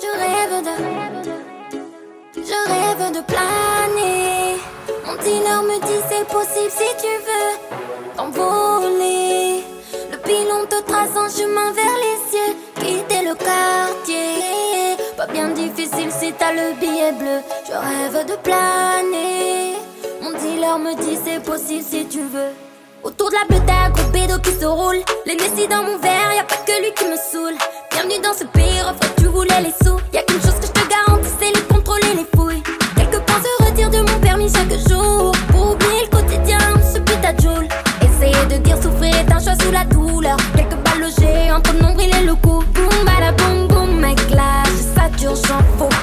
Je rêve de. Je rêve de planer. Mon dealer me dit c'est possible si tu veux t'envoler. Le pilon te trace un chemin vers les cieux. Quitter le quartier. Pas bien difficile si t'as le billet bleu. Je rêve de planer. Dealer me dit c'est possible si tu veux. Autour de la bleue, t'as un gros bédo qui se roule. Les messi dans mon verre, y a pas que lui qui me saoule. Bienvenue dans ce pays, refrain, tu voulais les sous. Y a qu'une chose que je te garantis, c'est les contrôler, les fouilles. Quelques points se retirent de mon permis chaque jour. Pour oublier le quotidien, ce putain de joule. Essayer de dire souffrir est un choix sous la douleur. Quelques balles logées entre le nombril et le cou. Boum, bada boum, boum, mec, là, je sature, j'en faut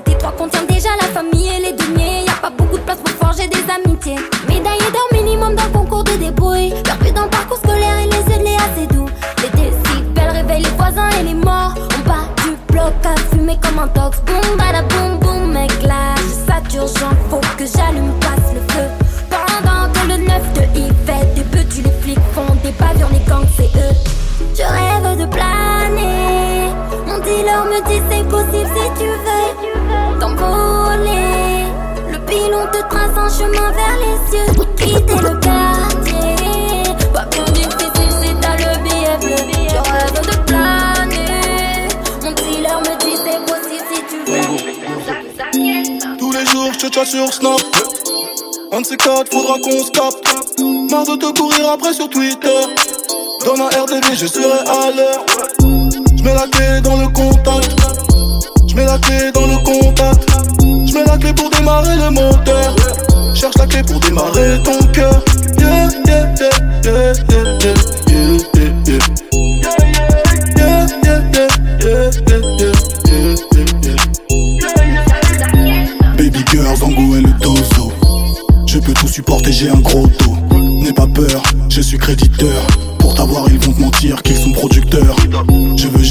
cœur étroit contient déjà la famille et les deniers. Chat sur Snap. Un de ces quatre, faudra qu'on se capte. Marre de te courir après sur Twitter. Dans ma RDV, je serai à l'heure. Je mets la clé dans le contact. Je mets la clé dans le contact. Je mets la clé pour démarrer le moteur. Cherche la clé pour démarrer ton cœur.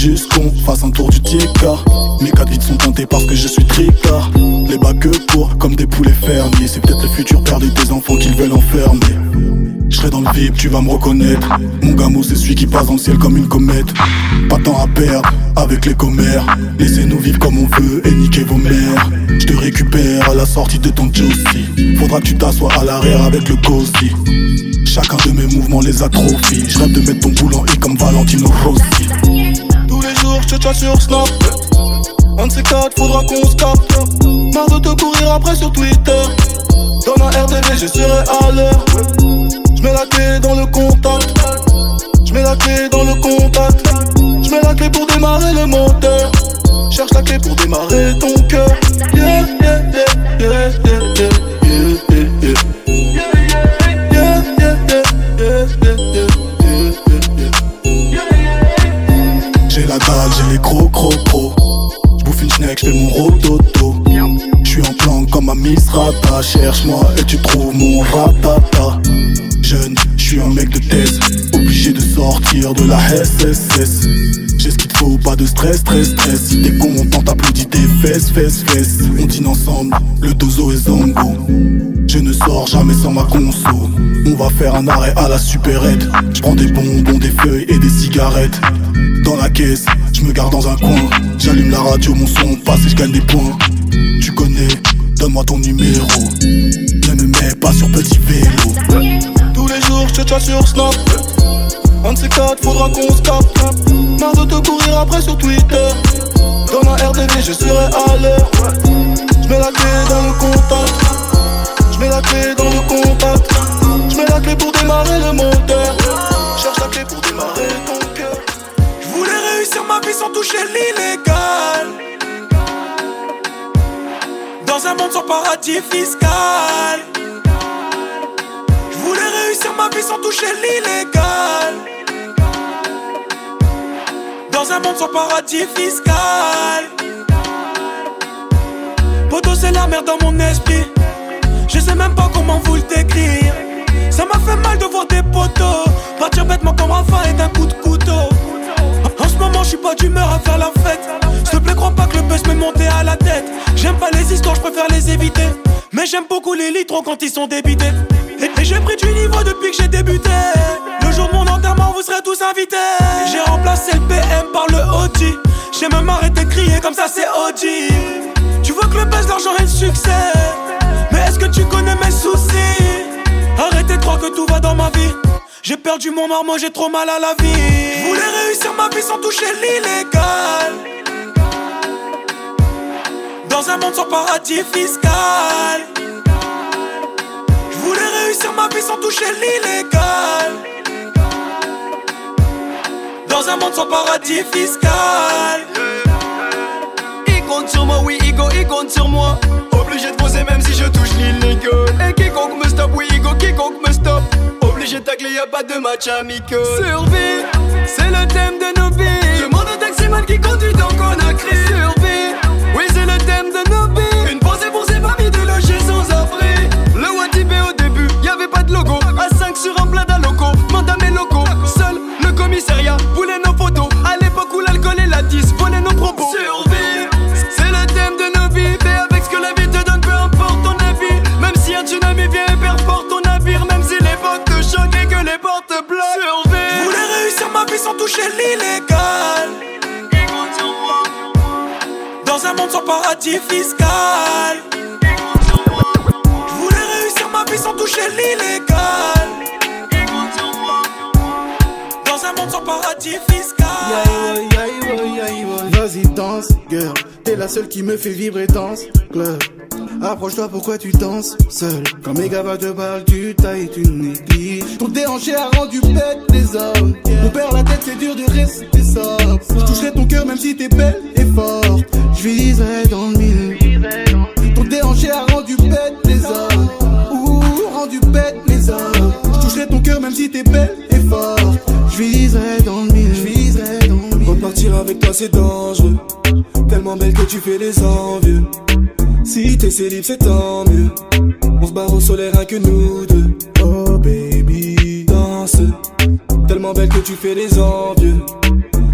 Juste qu'on fasse un tour du Tika. Mes quatre vides sont teintés parce que je suis tricard. Les bas que pour, comme des poulets fermiers. C'est peut-être le futur père de tes enfants qu'ils veulent enfermer. Je serai dans le vide, tu vas me reconnaître. Mon gamo, c'est celui qui passe dans le ciel comme une comète. Pas de temps à perdre avec les commères. Laissez-nous vivre comme on veut et niquer vos mères. Je te récupère à la sortie de ton Josie. Faudra que tu t'assoies à l'arrière avec le Cozy. Chacun de mes mouvements les atrophie. Je de mettre ton boule en I comme Valentino Rossi. Jours, je sur Snap. Un de ces quatre, faudra qu'on se capte. Marre de te courir après sur Twitter. Dans ma RDV, je serai à l'heure. Je mets la clé dans le contact. Je mets la clé dans le contact. Je mets la clé pour démarrer le moteur. Cherche la clé pour démarrer ton cœur. Schneck, j'fais mon rototo. J'suis en plan comme ma Miss Rata. Cherche-moi et tu trouves mon ratata. Jeune, j'suis un mec de thèse. Obligé de sortir de la SSS. Pas de stress, stress, stress. Si t'es content, t'applaudis tes fesses, fesses, fesses. On dîne ensemble, le dozo et Zango. Je ne sors jamais sans ma conso. On va faire un arrêt à la supérette. J'prends des bonbons, des feuilles et des cigarettes. Dans la caisse, je me garde dans un coin. J'allume la radio, mon son passe et je gagne des points. Tu connais, donne-moi ton numéro. Ne me mets pas sur petit vélo. Tous les jours, je te sur Snap. Un de ces quatre, faudra qu'on se capte. Marre de te courir après sur Twitter. Dans ma RDV, je serai à l'heure. Je mets la clé dans le contact. Je mets la clé dans le contact. Je mets la clé pour démarrer le moteur. Cherche la clé pour démarrer ton cœur. Je voulais réussir ma vie sans toucher l'illégal. Dans un monde sans paradis fiscal. fiscal. Je voulais réussir ma vie sans toucher l'illégal. Dans un monde sans paradis fiscal. Poto, c'est la merde dans mon esprit. Je sais même pas comment vous le décrire. Ça m'a fait mal de voir des potos partir bêtement comme Rafa et d'un coup de couteau. En ce moment, je suis pas d'humeur à faire la fête. S'il te plaît, crois pas que le buzz me monter à la tête. J'aime pas les histoires, je préfère les éviter. Mais j'aime beaucoup les litres quand ils sont débités. Et, j'ai pris du niveau depuis que j'ai débuté. Jour mon enterrement, vous serez tous invités. J'ai remplacé le PM par le OG. J'ai même arrêté de crier comme ça, c'est OG. Tu vois que le buzz, l'argent et le succès. Mais est-ce que tu connais mes soucis? Arrêtez de croire que tout va dans ma vie. J'ai perdu mon moi j'ai trop mal à la vie. Je voulais réussir ma vie sans toucher l'illégal. Dans un monde sans paradis fiscal. Je voulais réussir ma vie sans toucher l'illégal. Dans un monde sans paradis fiscal. Il compte sur moi, oui, Igo, il compte sur moi. Obligé de poser même si je touche l'illégal. Et quiconque me stoppe, oui, Igo, quiconque me stoppe obligé de tacler, y'a pas de match amical. Survie, c'est le thème de nos vies. Demande au taximan qui conduit dans Conakry. Survie, oui, commissariat voulait nos photos. À l'époque où l'alcool et la 10 volaient nos propos. Survie, c'est le thème de nos vies. Fais avec ce que la vie te donne, peu importe ton avis. Même si un tsunami vient et perforte ton navire, même si l'époque te choque et que les portes bloquent. Survie, Je voulais réussir ma vie sans toucher l'illégal. Dans un monde sans paradis fiscal. Je voulais réussir ma vie sans toucher l'illégal. Monde sans paradis fiscal. Vas-y danse, girl, t'es la seule qui me fait vibrer danse, club. Approche-toi, pourquoi tu danses seul Quand mes gars te parlent, tu tailles, tu négliges. Ton déhanché a rendu bête les hommes. On perd la tête, c'est dur de rester sobre. Je toucherai ton cœur même si t'es belle et forte. Je viserai dans le mille. Ton déhanché a rendu bête les hommes. Ouh, rendu bête les hommes. Je toucherai ton cœur même si t'es belle et forte. Je viserai dans le mille. Je dans le mille. Repartir avec toi c'est dangereux. Tellement belle que tu fais les envieux. Si t'es célib c'est tant mieux. On se barre au soleil rien que nous deux. Oh baby Danse. Tellement belle que tu fais les envieux.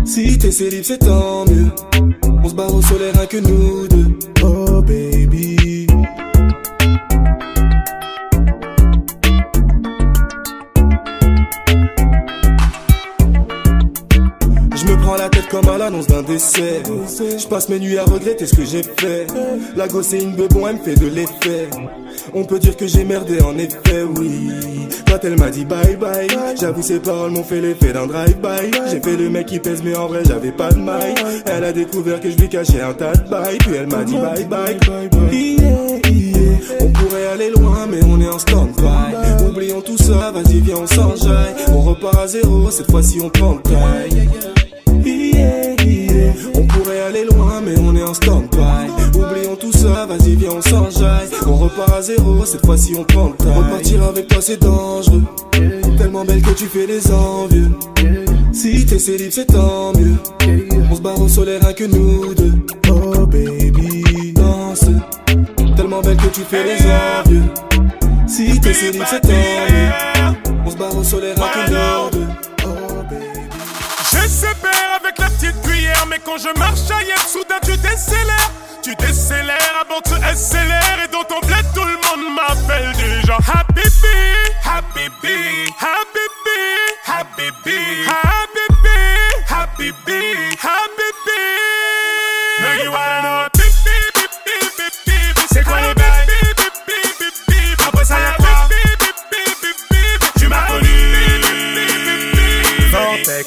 Si t'es célib c'est tant mieux. On se barre au soleil rien que nous deux. Oh baby la tête comme à l'annonce d'un décès. Je passe mes nuits à regretter ce que j'ai fait. La gosse est une bebon, elle me fait de l'effet. On peut dire que j'ai merdé en effet, oui. Quand elle m'a dit bye bye, j'avoue ses paroles m'ont fait l'effet d'un drive-by. J'ai fait le mec qui pèse, mais en vrai j'avais pas de maille. Elle a découvert que je lui cachais un tas de bail, puis elle m'a dit bye bye. Yeah. On pourrait aller loin, mais on est en stand-by. Oublions tout ça, vas-y, viens, on s'enjaille. On repart à zéro, cette fois-ci on prend taille. On pourrait aller loin, mais on est en stand-by. Oublions tout ça, vas-y, viens, on s'enjaille. On repart à zéro, cette fois-ci on prend le. Repartir avec toi, c'est dangereux. Tellement belle que tu fais les envieux. Si t'es célib, c'est tant mieux. On se barre au soleil, rien que nous deux. Oh baby, danse. Tellement belle que tu fais les envieux. Si t'es célib, c'est tant mieux. On se barre au soleil, rien que nous deux. Mais quand je marche ailleurs, soudain tu décélères. Tu décélères avant de SLR et dans ton bled tout le monde m'appelle déjà Habibi, Habibi, Habibi, Habibi, Habibi, Habibi, Habibi. Mais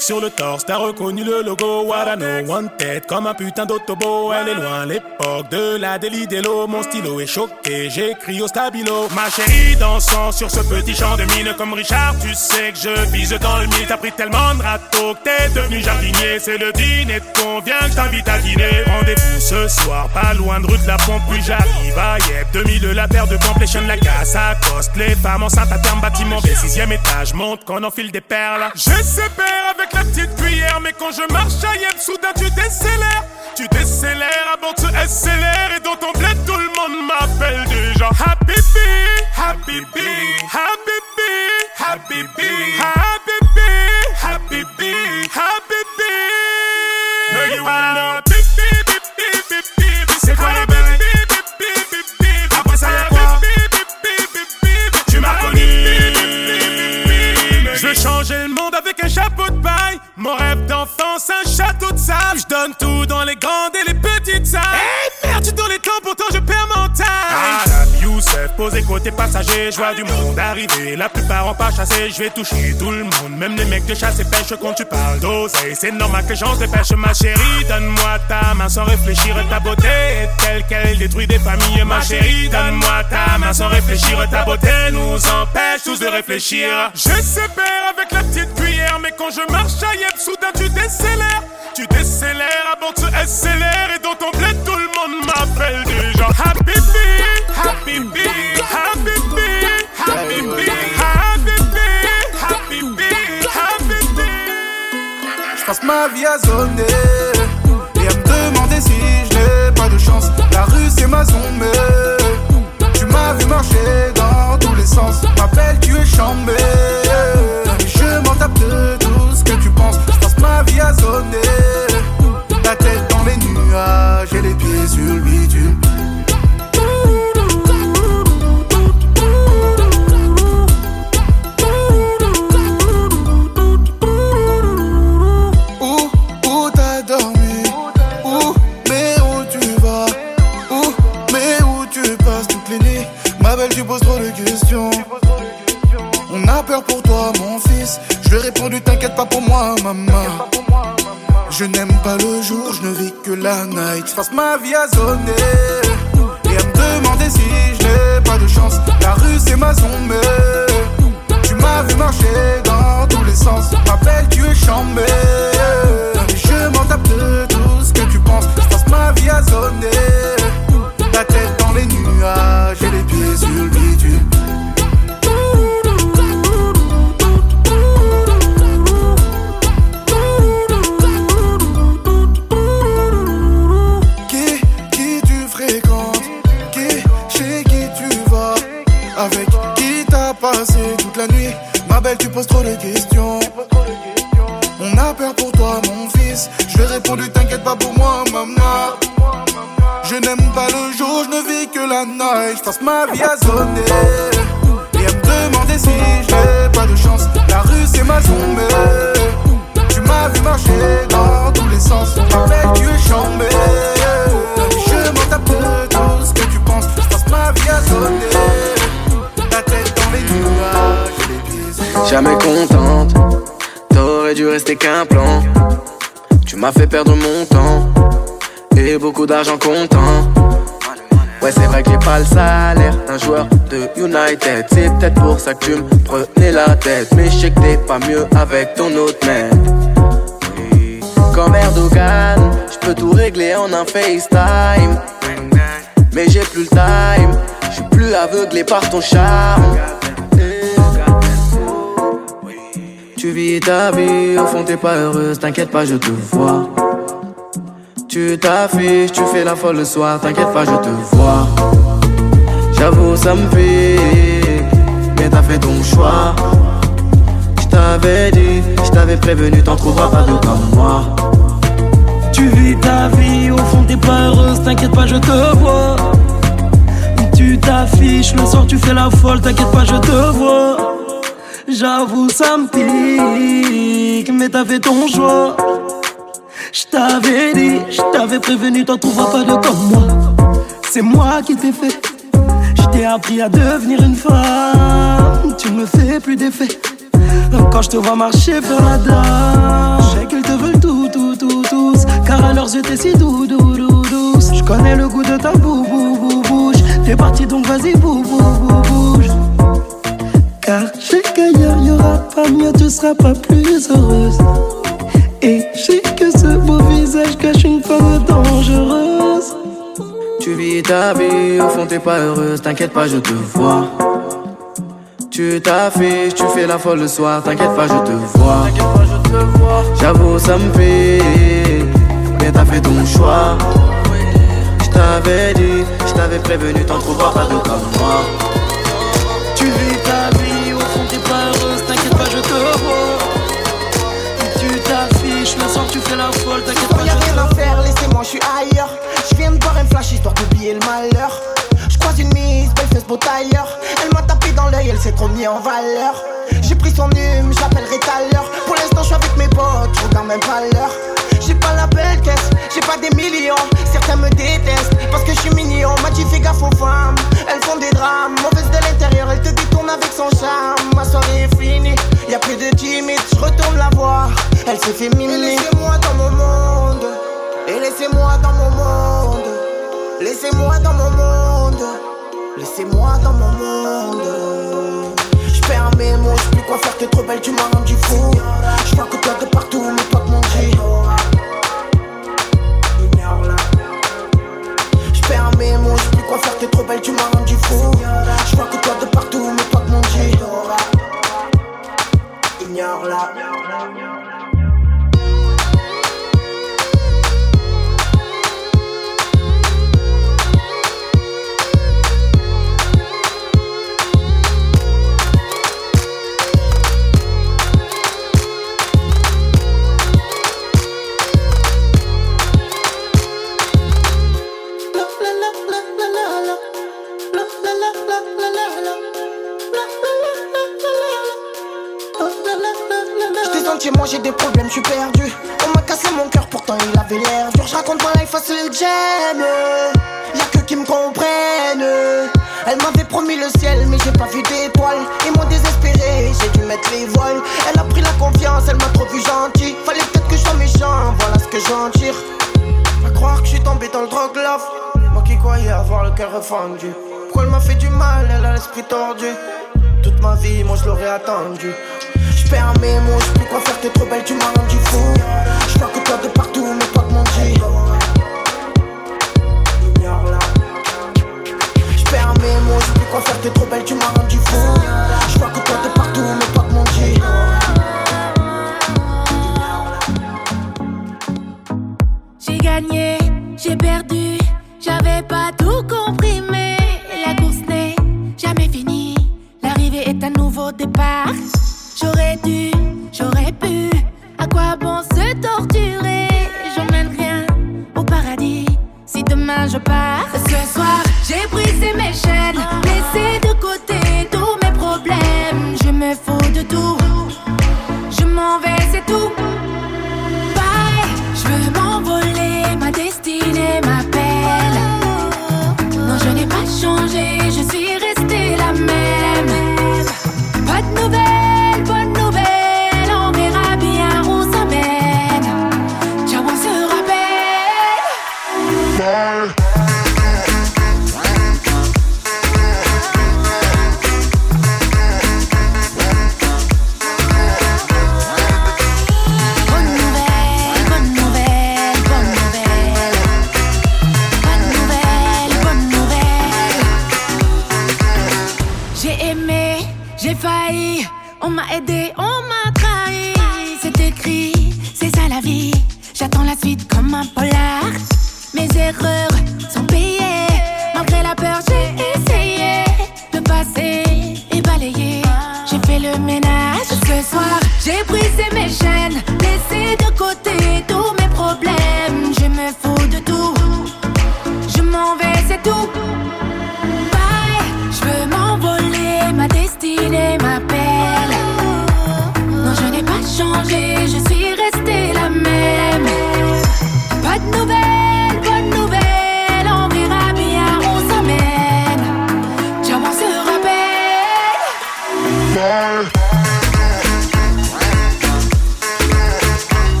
Sur le torse, t'as reconnu le logo. Know, one tête comme un putain d'autobo. Elle est loin l'époque de la délit Mon stylo est choqué, j'écris au stabilo. Ma chérie dansant sur ce petit champ de mine comme Richard. Tu sais que je vise dans le mille. T'as pris tellement de râteaux que t'es devenu jardinier. C'est le dîner de convient que t'invite à dîner. Rendez-vous ce soir, pas loin de rue de la pompe. Puis j'arrive à Yep, 2000 la paire de complétion, la casse à coste. Les femmes enceintes à terme, bâtiment B, sixième étage. Monte qu'on enfile des perles. Je sépare avec la petite cuillère, mais quand je marche à Yep, soudain tu décélères. Tu décélères à bord de ce SLR et dans ton bled, tout le monde m'appelle déjà Happy Bee, Happy Bee, Happy Bee, Happy Bee, Happy Bee, Happy Bee, Happy Bee. Mon rêve d'enfance, un château de sable. Je donne tout posé côté passager. Je vois du monde arriver, la plupart ont pas chassé. Je vais toucher tout le monde, même les mecs de chasse et pêche. Quand tu parles d'oseille, c'est normal que j'en dépêche. Ma chérie, donne-moi ta main sans réfléchir. Ta beauté est telle qu'elle détruit des familles. Ma chérie, donne-moi ta main sans réfléchir. Ta beauté nous empêche tous de réfléchir. Je sépare avec la petite cuillère, mais quand je marche à Yep, soudain tu décélères. Tu décélères bord de ce SLR et dans ton bled, tout le monde m'appelle déjà Happy Bee, Happy Happy Happy Happy Happy Happy. Je passe ma vie à zoner et à me demander si je n'ai pas de chance. La rue c'est ma zone, mais tu m'as vu marcher dans tous les sens. M'appelle, tu es chambé. Je m'en tape de tout ce que tu penses. Je passe ma vie à zoner. La tête dans les nuages et les pieds sur le bitume. Répondu, t'inquiète pas pour moi, maman. Je n'aime pas le jour, je ne vis que la night. Je passe ma vie à zoner Et à me demander si je n'ai pas de chance. La rue c'est ma zone, Tu m'as vu marcher dans tous les sens. M'appelle, tu es chambé Je m'en tape de tout ce que tu penses. Je passe ma vie à zoner La tête dans les nuages et les pieds sur le bitume M'as fait perdre mon temps et beaucoup d'argent comptant. Ouais, c'est vrai que j'ai pas le salaire d'un joueur de United. C'est peut-être pour ça que tu me prenais la tête. Mais je sais que t'es pas mieux avec ton autre mec. Comme Erdogan, je peux tout régler en un FaceTime. Mais j'ai plus le time, je suis plus aveuglé par ton charme. Tu vis ta vie, au fond t'es pas heureuse, t'inquiète pas, je te vois. Tu t'affiches, tu fais la folle le soir, t'inquiète pas, je te vois. J'avoue, ça me pique, mais t'as fait ton choix. Je t'avais dit, je t'avais prévenu, t'en trouveras pas de comme moi. Tu vis ta vie, au fond t'es pas heureuse, t'inquiète pas, je te vois. Tu t'affiches, le soir tu fais la folle, t'inquiète pas, je te vois. J'avoue, ça me pique, mais t'as fait ton choix. Je t'avais dit, je t'avais prévenu, t'en trouveras pas de comme moi. C'est moi qui t'ai fait. Je t'ai appris à devenir une femme, tu me fais plus d'effet. Quand je te vois marcher vers la dame, je sais qu'ils te veulent tout, tout, tout, tous. Car à leurs yeux t'es si doux, doux, doux, douce. Je connais le goût de ta bou, bou, bou, bouche. T'es parti donc vas-y, bou, bou, bou. Car je sais qu'ailleurs y'aura pas mieux, tu seras pas plus heureuse. Et je sais que ce beau visage cache une femme dangereuse. Tu vis ta vie, au fond t'es pas heureuse, t'inquiète pas, je te vois. Tu t'affiches, tu fais la folle le soir, t'inquiète pas, je te vois. J'avoue, ça me fait, mais t'as fait ton choix. Je t'avais dit, je t'avais prévenu, t'en trouveras pas de comme moi. Tu vis suis ailleurs. Je viens de boire un flash histoire d'oublier le malheur. Je une mise, belle fesse beau tailleur. Elle m'a tapé dans l'œil, elle s'est trop en valeur. J'ai pris son hume, j'appellerai tout l'heure. Pour l'instant, je suis avec mes potes, je regarde même pas l'heure. J'ai pas la belle caisse, j'ai pas des millions. Certains me détestent parce que je suis mignon. M'a dit fais gaffe aux femmes, elles font des drames. Mauvaise de l'intérieur, elle te détourne avec son charme. Ma soirée est finie, y a plus de timide, je retourne la voir. Elle s'est féminine. Laissez-moi dans mon monde, et laissez-moi dans mon monde. Laissez-moi dans mon monde, laissez-moi dans mon monde. Je perds mes mots, je plus quoi faire, t'es trop belle, tu m'as rendu fou. Je vois que toi de partout, mes potes m'ont dit. Je perds mes mots, je plus quoi faire, t'es trop belle, tu m'as rendu fou. Je vois que toi de partout, mes potes m'ont dit. Ignore-la. Moi j'ai des problèmes, je suis perdu. On m'a cassé mon cœur, pourtant il avait l'air dur. Je raconte ma life à ce j'aime. Y'a que qui me comprennent. Elle m'avait promis le ciel, mais j'ai pas vu d'étoiles. Ils m'ont désespéré, j'ai dû mettre les voiles. Elle a pris la confiance, elle m'a trop vu gentil. Fallait peut-être que je sois méchant, voilà ce que j'en tire. À croire que je suis tombé dans le drug love. Moi qui croyais avoir le cœur refendu. Pourquoi elle m'a fait du mal, elle a l'esprit tordu. Toute ma vie, moi je l'aurais attendu. Mes mots, je plus quoi faire, t'es trop belle, tu m'as rendu fou. Je vois que toi de partout, mes potes m'ont dit. Ignore-la. Je perds mes je plus quoi faire, t'es trop belle, tu m'as rendu fou. Je vois que toi de partout, mes potes m'ont dit. J'ai gagné, j'ai perdu,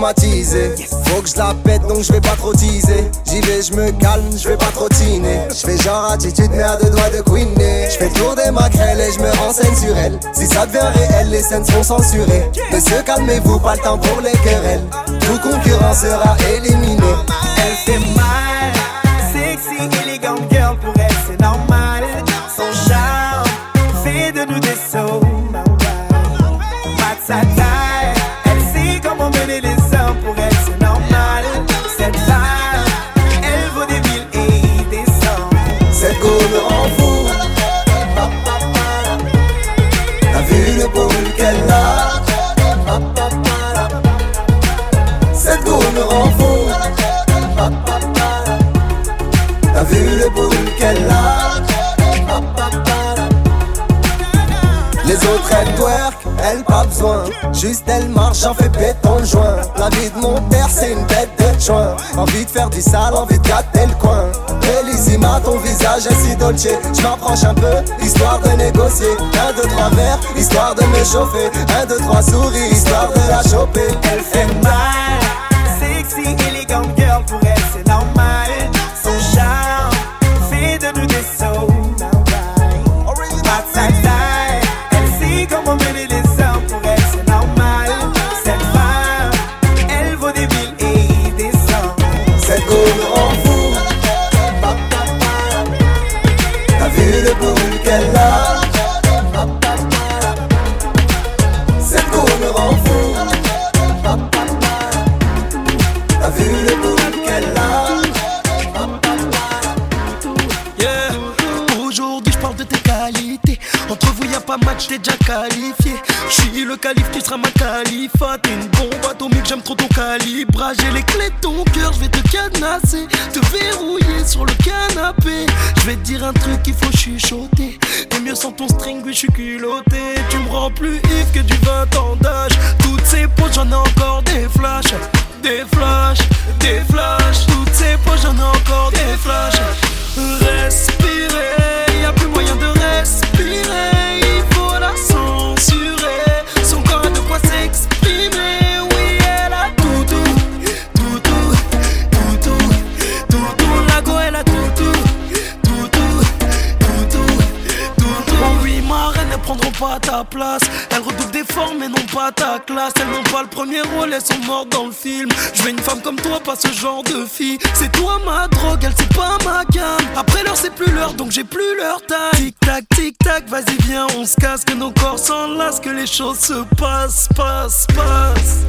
Faut que je la pète donc je vais pas trop teaser. J'y vais, je me calme, je vais pas trop tiner. Je fais genre attitude, mais à deux doigts de queener. Je fais tour des maquerelles et je me renseigne sur elle. Si ça devient réel, les scènes seront censurées. Monsieur, calmez-vous, pas le temps pour les querelles. Tout concurrent sera éliminé. Elle fait mal, sexy, Juste elle marche, j'en fais péton le joint. La vie de mon père c'est une bête de joint. Envie de faire du sale, envie de gâter le coin. Bellissima, ton visage est si dolce. Je m'approche un peu, histoire de négocier. Un, deux, trois verres, histoire de me chauffer. Un, deux, trois souris, histoire de la choper. Elle fait mal, dire un truc, il faut chuchoter. T'es mieux sans ton string, oui, je suis culotté. Tu me rends plus if que du 20 ans d'âge. Toutes ces poses, j'en ai encore des flashs. Des flashs, des flashs. Toutes ces poses, j'en ai encore des flashs. Place. Elles redoublent des formes, mais non pas ta classe. Elles n'ont pas le premier rôle, elles sont mortes dans le film. Je veux une femme comme toi, pas ce genre de fille. C'est toi ma drogue, elle c'est pas ma gamme. Après l'heure, c'est plus l'heure, donc j'ai plus leur taille. Tic tac, tic tac, vas-y, viens, on se casse. Que nos corps s'enlacent, que les choses se passent, passent, passent.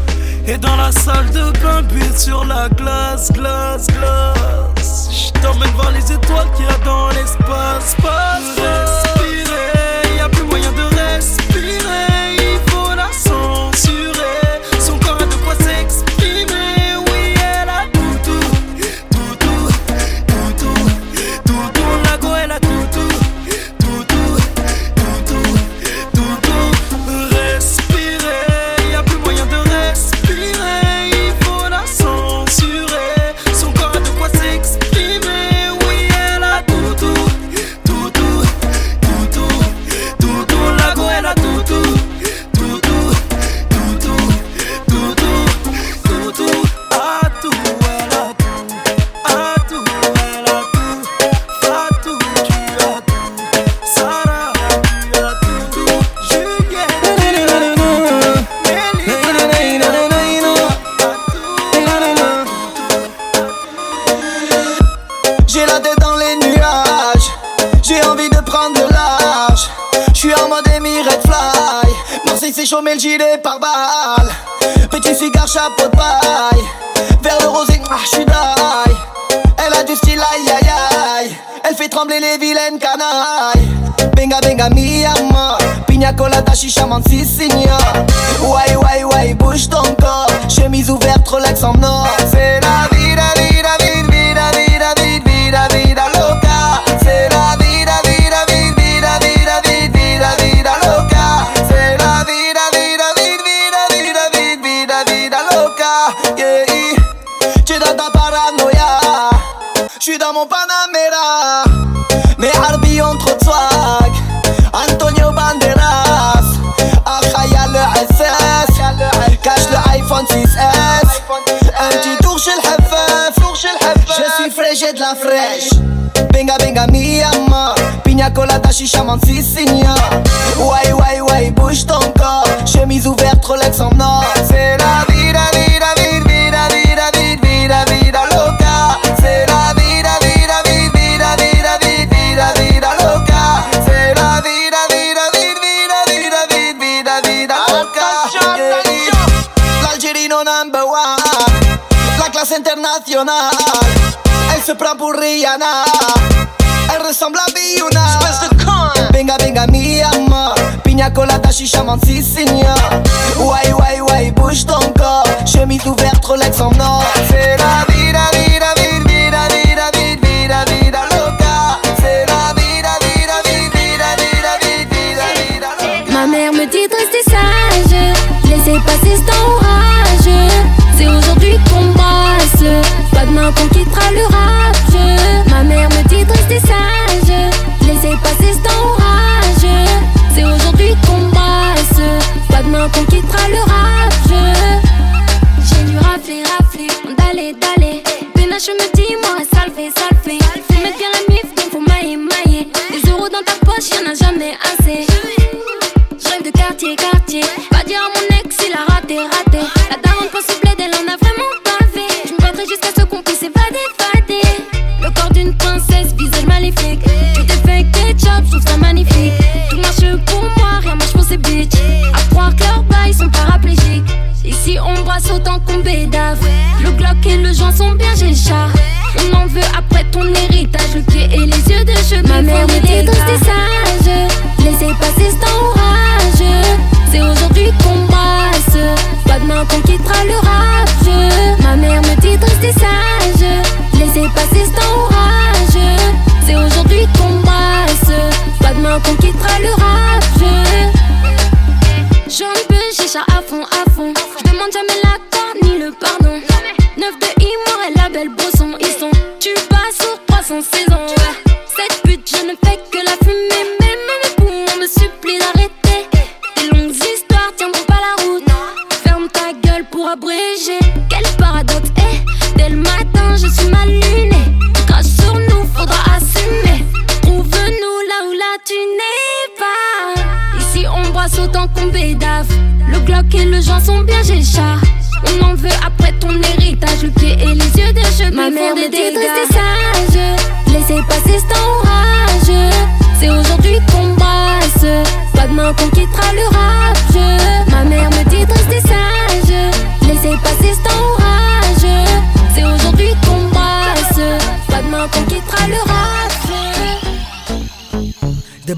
Et dans la salle de bain, but sur la glace, glace, glace. Je t'emmène voir les étoiles qu'il y a dans l'espace, passe, respirer. Chaud mais le gilet par balle. Petit cigare, chapeau de paille, vers le rosé, ah j'suis die. Elle a du style, aïe aïe aïe, elle fait trembler les vilaines canailles. Benga benga mi amor, pina colada chicha si signor. Ouais ouais ouais, bouge ton corps, chemise ouverte, Rolex en or. C'est la ta paranoïa, j'suis dans mon Panamera. Mais Harbi ont trop de swag. Antonio Banderas. Acha y'a le SS Cache le iPhone 6S fourche le hafaf, fourche le. Je suis frais, j'ai de la fraîche. Benga benga mi ama Pina colada chicha si signa Wai wai wai bouge ton corps. Chemise ouverte Rolex en or. C'est la vida vida vida Elle se prend pour Rihanna. Elle ressemble à Biuna. Espèce de con. Venga, venga, mi amor. Pina colada, chicha, si signor. Ouais, ouais, bouge ton corps. Chemise ouverte, Rolex en. C'est la vida, vida, vida. C'est la vida, vida. Ma mère me dit de rester sage. Je passer ce temps demain qu'on quittera le rage J'ai dû rafler, rafler, d'aller, d'aller Pénache me dit moi, ça le fait, ça le fait Faut mettre bien la mif, donc faut mailler, mailler Des euros dans ta poche, y'en a jamais assez je rêve de quartier, quartier. Pas dire à mon ex, il a raté, raté. La daronne possible, elle en a vraiment bavé. Je me battrai jusqu'à ce qu'on puisse évader, fader. Le corps d'une princesse, visage maléfique. Tu t'es fait ketchup, je trouve ça magnifique. Autant qu'on bédave. Le Glock et le joint sont bien, j'ai le chat. On en veut après ton héritage, le pied et les yeux de cheveux. Ma mère me dit de rester sage. Laissez passer ce temps orageux. C'est aujourd'hui qu'on brasse. Pas demain qu'on quittera le rage. Ma mère me dit de rester sage. Imoire et la belle Bosson. Ils sont tu bas sur 300 saisons. Cette pute, je ne fais que la fumer. Même mes poumons me supplient d'arrêter. Tes longues histoires tiendront pas la route. Ferme ta gueule pour abréger. Quel paradoxe, eh. Dès le matin, je suis mal lunée. Crache sur nous, faudra assumer. Trouve-nous là où là tu n'es pas. Ici, on brasse autant qu'on bédave. Le Glock et le joint sont bien, chat. On en veut après ton héritage, Ma mère me dit de rester sage. Laissez passer ce temps orageux. C'est aujourd'hui qu'on brasse. Pas demain qu'on quittera le rage. Ma mère me dit de rester sage. Laissez passer ce temps orageux. C'est aujourd'hui qu'on brasse. Pas demain qu'on quittera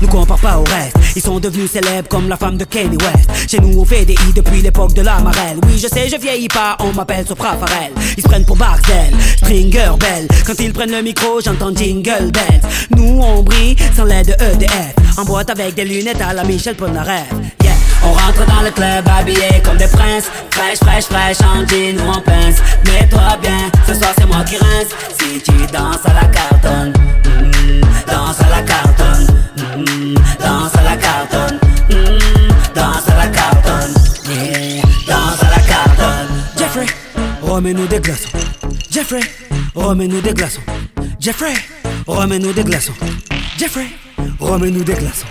Nous compare pas au reste. Ils sont devenus célèbres comme la femme de Kanye West. Chez nous on fait des i depuis l'époque de la marelle. Oui je sais, je vieillis pas, on m'appelle Sopra Farel Ils se prennent pour Barcel, Stringer Bell. Quand ils prennent le micro, j'entends Jingle Bells. Nous on brille sans l'aide de EDF En boîte avec des lunettes à la Michel Polnareff. Yeah. On rentre dans le club habillé comme des princes. Fraîche, fraîche, fraîche, en jean ou en pince. Mets-toi bien, ce soir c'est moi qui rince. Si tu danses à la cartonne mm, Danse à la cartonne cartonne mm, Danse à la cartonne yeah, Danse à la cartonne Jeffrey, remets-nous des glaçons. Jeffrey, remets-nous des glaçons. Jeffrey, remets-nous des glaçons. Jeffrey, remets-nous des glaçons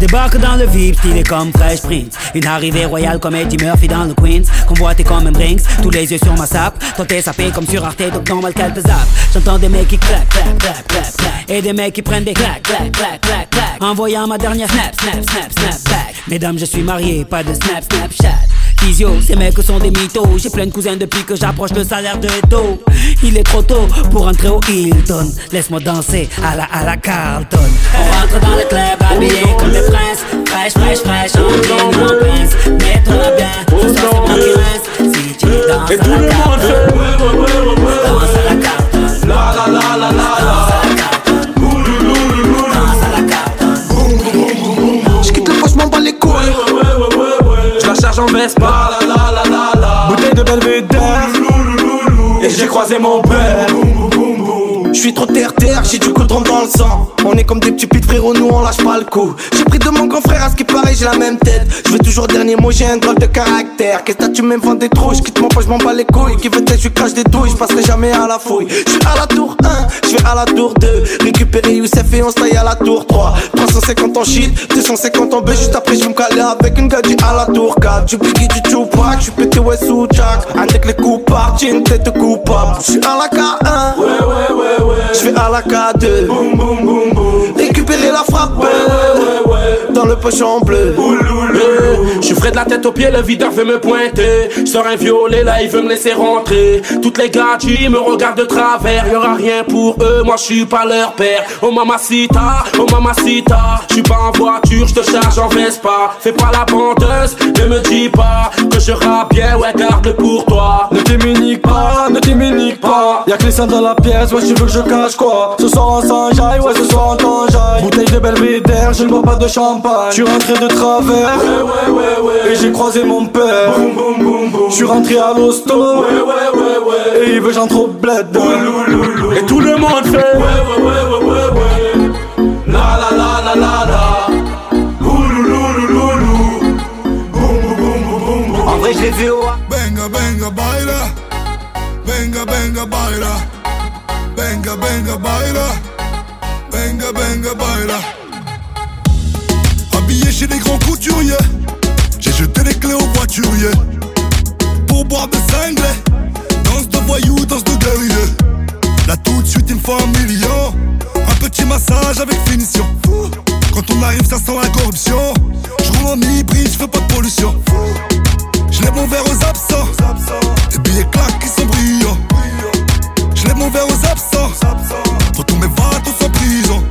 Débarque dans le VIP, stylé comme Fresh Prince. Une arrivée royale comme Eddie Murphy dans le Queens. Convoité comme un Brinks, tous les yeux sur ma sape. Toi t'es sapé comme sur Arte, donc normal qu'elle te zappe J'entends des mecs qui claquent, claquent, claquent, claquent, claquent. Et des mecs qui prennent des claques, claques, claques, claques, claques. Envoyant ma dernière snap, snap, snap, snap back. Mesdames, je suis marié, pas de snap, snap, chat. Physio, ces mecs sont des mythos. J'ai plein de cousins depuis que j'approche le salaire de Eto Il est trop tôt pour entrer au Hilton. Laisse-moi danser à la, à la Carlton. On rentre dans le club habillé comme des princes Fraîche, fraîche, fraîche, en jean, en pince Mets-toi bien, ce soir c'est moi qui Si tu danses à la Carlton Danse à la Carlton La la la la la la les couilles. Je la cherche charge en Vespa. Bouteille de belvédère. Et j'ai croisé mon père. Comme des petits pits frérot, nous on lâche pas le coup. J'ai pris de mon grand frère, à ce paraît, j'ai la même tête. Je veux toujours dernier mot, j'ai un drôle de caractère. Qu'est-ce que tu me vends des trous, je quitte mon poche, je m'en bats les couilles. Qui veut tête, je crache des douilles, je passerai jamais à la fouille. Je suis à la tour 1, je vais à la tour 2. Récupérer Youssef et on se taille à la tour 3. 350 en shit, 250 en B, juste après je vais me caler avec une gadget à la tour 4. Du Biggie, du Tupac, je suis pété ouais sous Jack. Avec les coups partis, une tête coupable. Je suis à la K1, Ouais, ouais, ouais, ouais. je vais à la K2. Boum, boum, boum, boum. Récupérer la frappe Ouais, ouais, ouais. Le pochon bleu. Eh, Je suis frais de la tête aux pieds, le videur veut me pointer. Sors un violet, là il veut me laisser rentrer. Toutes les gadgets me regardent de travers. Y'aura rien pour eux, moi je suis pas leur père. Oh mamacita, oh mamacita. Je suis pas en voiture, je te charge en Vespa. Fais pas la bandeuse, ne me dis pas que je rappe bien, ouais, garde pour toi. Ne t'immunique pas, ne t'immunique pas Y'a que les seins dans la pièce, ouais tu veux que je cache quoi Ce soir en Saint-Jaille, ouais ce soir en Tanjaille Bouteille de belvédère, je ne bois pas de champagne Je suis rentré de travers, Ouais, ouais, ouais, ouais. et j'ai croisé mon père. Je suis rentré à l'hosto, Ouais, ouais, ouais, ouais. et il veut j'entre au bled. Et tout le monde fait Ouais, ouais, ouais, ouais, ouais, ouais. La la la la la la. Ouloulouloulou. Boum, boum, boum, boum, boum, boum. En vrai, je l'ai vu au Venga, venga, baila. Venga, venga, baila. Venga, venga, baila. Venga, venga, baila. J'ai jeté les clés au voiturier. Pour boire de cinglés. Danse de voyou, danse de guerrier. Là tout de suite, il me faut un million. Un petit massage avec finition. Quand on arrive, ça sent la corruption. Je roule en hybride, je fais pas de pollution. Je lève mon verre aux absents. Des billets claques qui sont brillants. Je lève mon verre aux absents. Pour tous mes vatos sans prison.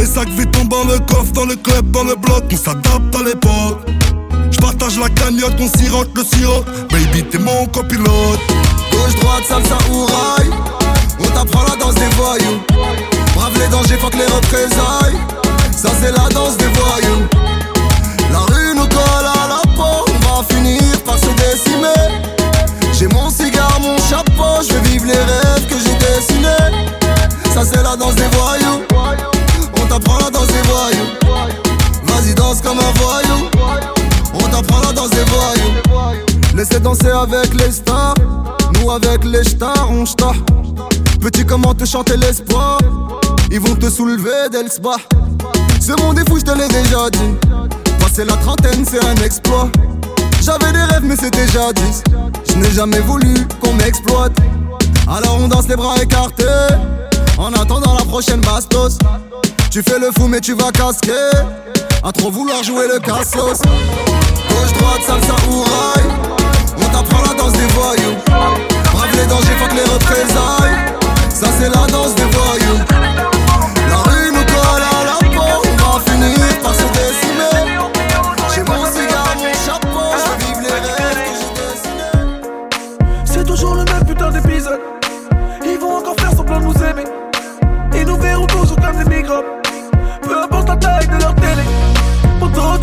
Les sacs vides tombent dans le coffre, dans le club, dans le bloc. On s'adapte à l'époque. Je partage la cagnotte, on sirote le sirop. Baby, t'es mon copilote. Gauche, droite, salsa ou rail On t'apprend la danse des voyous Brave les dangers, fuck les représailles Ça c'est la danse des voyous La rue nous colle à la peau On va finir par se décimer J'ai mon cigare, mon chapeau Je vais vivre les rêves que j'ai dessinés Ça c'est la danse des voyous t'apprend la danse des voyous. Vas-y danse comme un voyou. On t'apprend la danse des voyous. Laissez danser avec les stars. Nous avec les stars on star Petit comment te chanter l'espoir. Ils vont te soulever dès le spa Ce monde est fou je te l'ai déjà dit. Passer la trentaine c'est un exploit. J'avais des rêves mais c'était jadis Je n'ai jamais voulu qu'on m'exploite. Alors on danse les bras écartés En attendant la prochaine bastos. Tu fais le fou mais tu vas casquer. À trop vouloir jouer le cassos. Gauche, droite, salsa ou rail. On t'apprend la danse des voyous. Brave les dangers, fuck les représailles. Ça c'est la danse des voyous. La rue nous colle à la peau. On va finir par se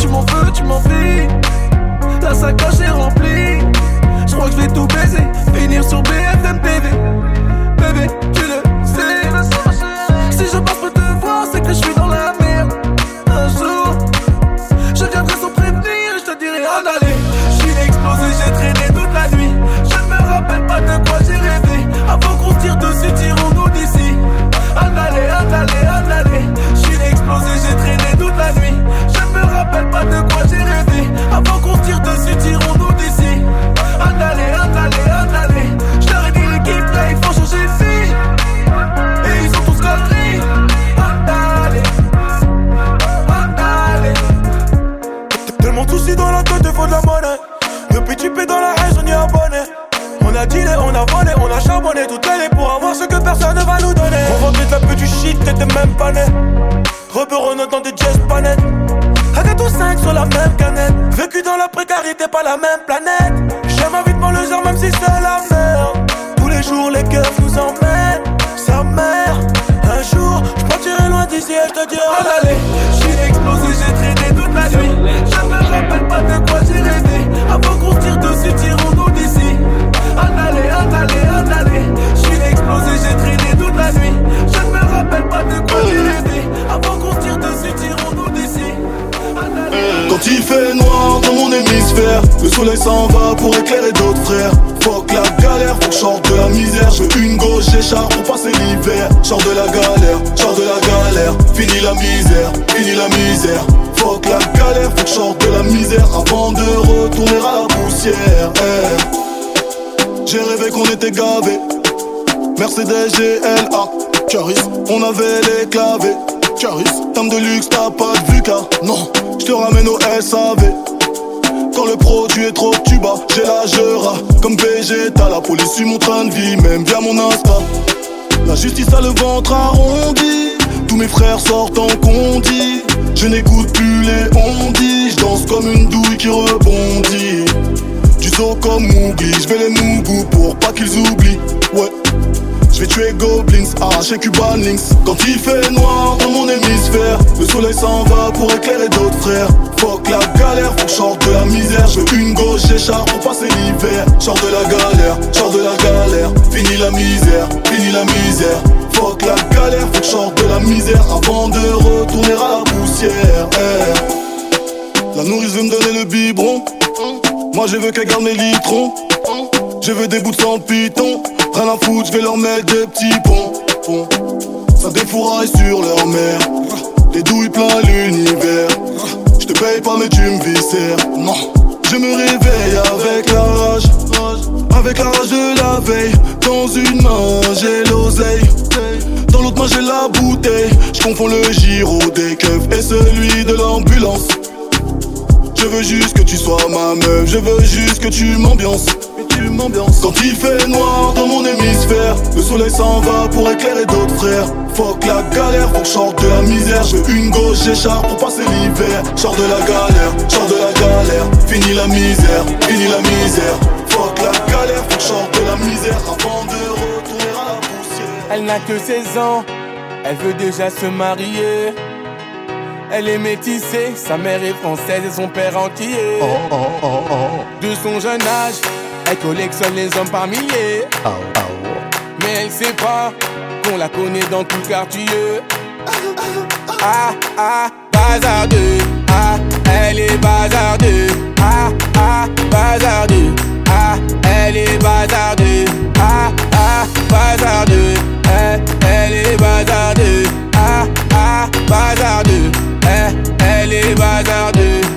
tu m'en veux, tu m'envies. La sacoche est remplie. Je crois que je vais tout baiser. Finir sur BFM TV. Bébé, tu le sais. Si je passe personne ne va nous donner. On vendait de la pute du shit, t'étais même pas né. Rebeu Renault dans des jazz panettes. Agato 5 sur la même canette. Vécu dans la précarité, pas la même planète. Soleil s'en va pour éclairer d'autres frères. Fuck la galère, faut que de la misère. Je veux une gauche, j'écharpe pour passer l'hiver. Sors de la galère, sors de la galère. Fini la misère, fini la misère. Fuck la galère, faut que de la misère avant de retourner à la poussière. Eh. J'ai rêvé qu'on était gavés. Mercedes GLA, Caris, on avait les clavés. Tame de luxe, t'as pas de VUCA. Non, je te ramène au SAV. Quand le produit est trop tuba, j'ai la jera. Comme Vegeta, la police suit mon train de vie, même via mon Insta. La justice a le ventre arrondi. Tous mes frères sortent en condi. Je n'écoute plus les ondis. Je danse comme une douille qui rebondit. Du saut comme Mougli, je vais les mougou pour pas qu'ils oublient. Ouais. Je vais tuer Goblins, arracher Cuban Links. Quand il fait noir dans mon hémisphère Le soleil s'en va pour éclairer d'autres frères. Fuck la galère, faut que de la misère. Je veux une gauche, j'écharpe pour passer l'hiver. Sors de la galère, sors de la galère. Fini la misère, fini la misère. Fuck la galère, faut que de la misère. Avant de retourner à la poussière eh. La nourrice veut me donner le biberon. Moi je veux qu'elle garde mes litrons Je veux des bouts de sang piton Rien à foutre, je vais leur mettre des petits ponts. Ça défouraille sur leur mère. Les douilles plein l'univers. Je te paye pas, mais tu me viscères. Non. Je me réveille avec la rage. Avec la rage de la veille. Dans une main, j'ai l'oseille. Dans l'autre main, j'ai la bouteille. Je confonds le giro des keufs et celui de l'ambulance. Je veux juste que tu sois ma meuf. Je veux juste que tu m'ambiances. Quand il fait noir dans mon hémisphère Le soleil s'en va pour éclairer d'autres frères. Fuck la galère, faut que sorte de la misère. Je veux une gauche, j'écharpe pour passer l'hiver. Sors de la galère, sors de la galère. Fini la misère, fini la misère. Fuck la galère, faut que sorte de la misère. Avant de retourner à la poussière. Elle n'a que 16 ans, elle veut déjà se marier. Elle est métissée, sa mère est française et son père entier. Oh, oh, oh, de son jeune âge, elle collectionne les hommes par milliers. Mais elle sait pas qu'on la connaît dans tout le quartier. Ah ah, bazardeux. Ah, elle est bazardeux. Ah ah, bazardeux. Ah, elle est bazardeux. Ah ah, bazardeux. Eh, elle est bazardeux. Ah ah, bazardeux. Eh, elle est bazardeux.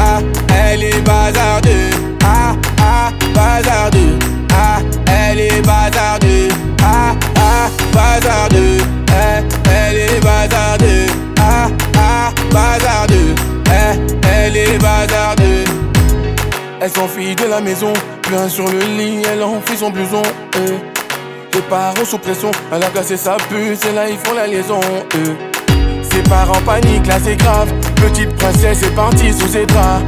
ah, elle est bazardeux, ah, ah, bazardeux, ah, elle est bazardeux, ah, ah, bazardeux, eh, elle est bazardeux, ah, ah, bazardeux, eh, elle est bazardeux. Elle s'enfuit de la maison, plein sur le lit, elle enfuit son blouson, eh. Les parents sous pression, elle a cassé sa puce et là ils font la liaison, eh. Ses parents paniquent, là c'est grave. Petite princesse est partie sous ses draps.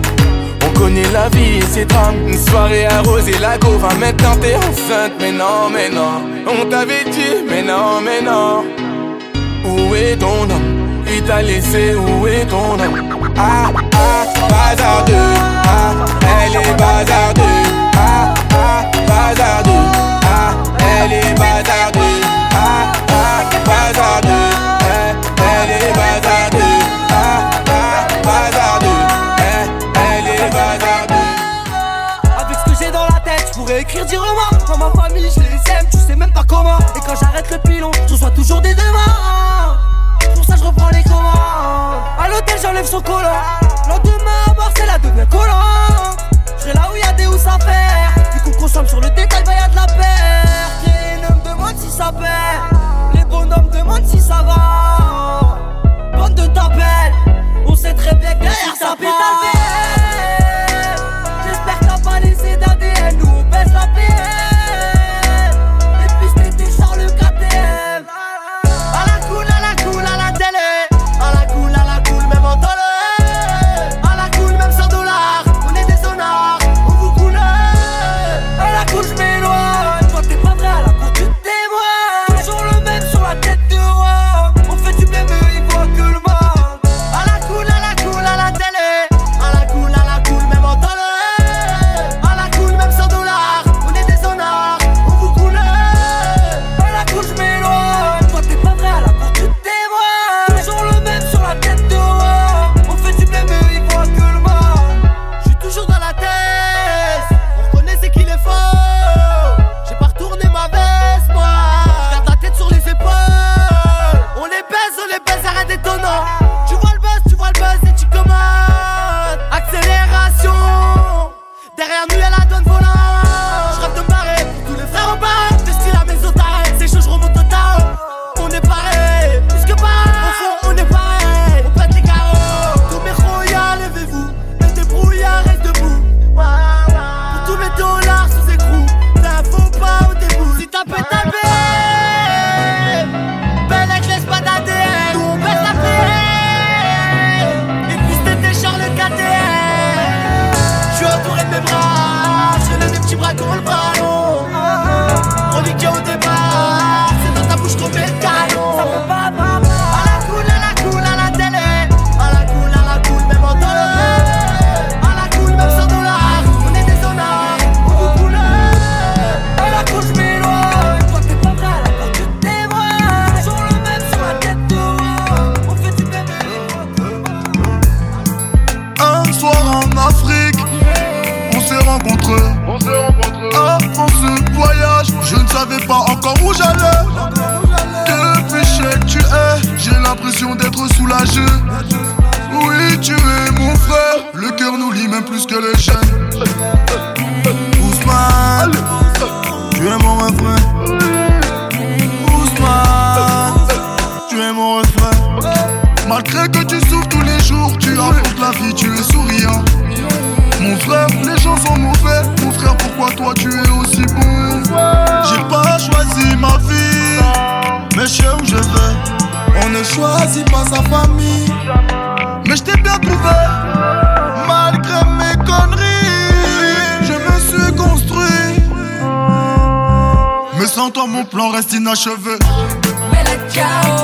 On connaît la vie et ses drames. Une soirée arrosée, la go va maintenant t'es enceinte. Mais non, mais non. On t'avait dit, mais non, mais non. Où est ton homme Il t'a laissé, où est ton homme Ah, ah, bazardeux. Ah, elle est bazardeux. Ah, ah, bazardeux. Ah, elle est bazardeux. Le pilon, je reçois toujours des demandes. Pour ça, je reprends les commandes. À l'hôtel, j'enlève son collant. le jeune. Ousmane, tu es mon refrain. Ousmane, tu es mon refrain. Malgré que tu souffres tous les jours, tu affrontes la vie, tu es souriant. Mon frère, les gens sont mauvais. Mon frère, pourquoi toi tu es aussi bon? J'ai pas choisi ma vie, mais je sais où je vais. On ne choisit pas sa famille, mais je t'ai bien trouvé. Sans toi, mon plan reste inachevé. Ciao, bella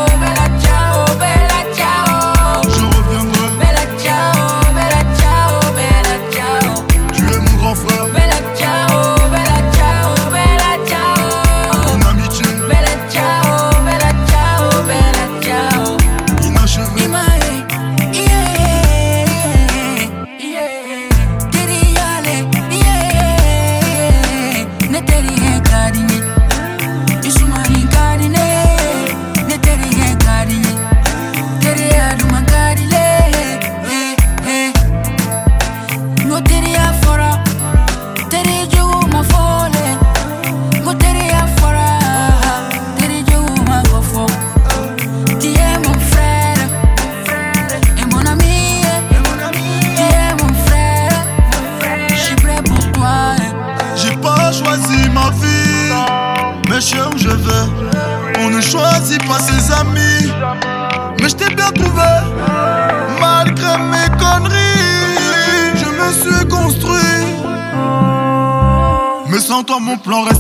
mon plan reste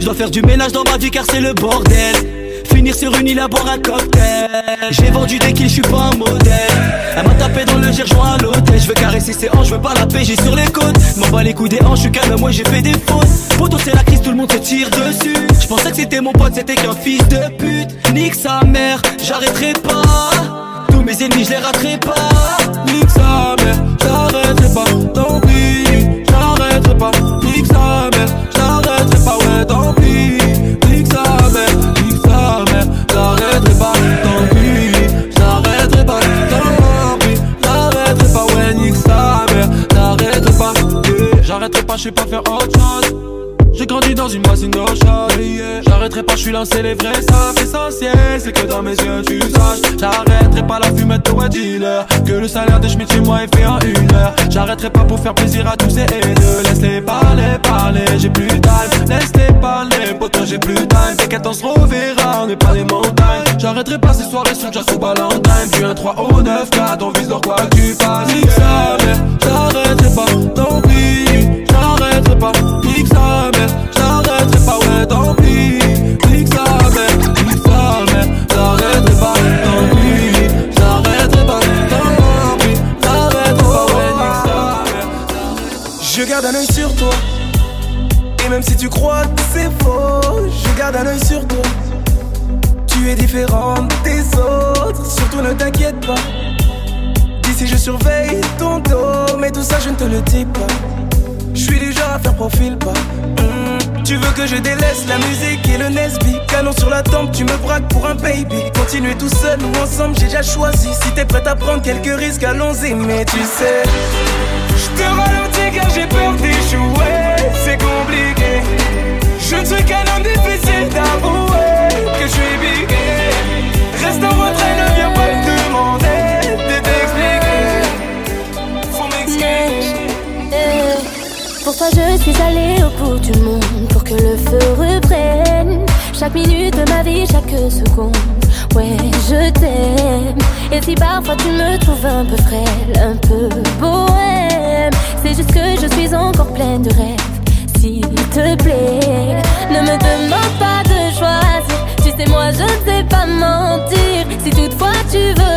Je dois faire du ménage dans ma vie car c'est le bordel. Finir sur une île à boire un cocktail. J'ai vendu des kills, je suis pas un modèle. Elle m'a tapé dans le joint à l'hôtel. Je veux caresser ses hanches, je veux pas la PG sur les côtes. M'en bats les coups des hanches, je calme, moi j'ai fait des fautes. Poto, c'est la crise, tout le monde se tire dessus. Je pensais que c'était mon pote, c'était qu'un fils de pute. Nique sa mère, j'arrêterai pas. Tous mes ennemis, je les raterai pas. Nique sa mère, j'arrêterai pas, yeah. J'arrêterai pas, je sais pas faire autre chose. J'ai grandi dans une chaude yeah. J'arrêterai pas, je suis lancé les vrais ça L'essentiel c'est que dans mes yeux tu saches. J'arrêterai pas la fumette de ouais Que le salaire des schmitts chez moi est fait en une heure. J'arrêterai pas pour faire plaisir à tous ces haineux Laisse-les parler, parler, j'ai plus de time. Laisse-les parler, pourtant j'ai plus de time. T'inquiète on se reverra, on n'est pas des montagnes. J'arrêterai pas ces soirées sont déjà sous Valentine. Puis un 3 au 9 4 on vise leur quoi que tu passes j'arrêterai pas, tant pis J'arrêterai pas, nique sa mère J'arrêterai pas, ouais, tant pis Nique sa mère, nique sa mère J'arrêterai pas, tant pis J'arrêterai pas, tant pis J'arrêterai pas, ouais, nique sa mère Je garde un œil sur toi. Et même si tu crois que c'est faux, je garde un œil sur toi. Tu es différente des autres, surtout ne t'inquiète pas. D'ici je surveille ton dos, mais tout ça je ne te le dis pas. Je suis du genre à faire profil pas. Hmm, Tu veux que je délaisse la musique et le Nesby? Canon sur la tempe, tu me braques pour un baby. Continuer tout seul ou ensemble, j'ai déjà choisi. Si t'es prête à prendre quelques risques, allons-y. Mais tu sais, je te ralentis car j'ai peur d'échouer. C'est compliqué. Je ne suis qu'un homme difficile d'avouer je suis allée au bout du monde Pour que le feu reprenne. Chaque minute de ma vie, chaque seconde. Ouais, je t'aime. Et si parfois tu me trouves un peu frêle Un peu bohème C'est juste que je suis encore pleine de rêves. S'il te plaît Ne me demande pas de choisir. Tu rester, moi je ne sais pas mentir. Si toutefois tu veux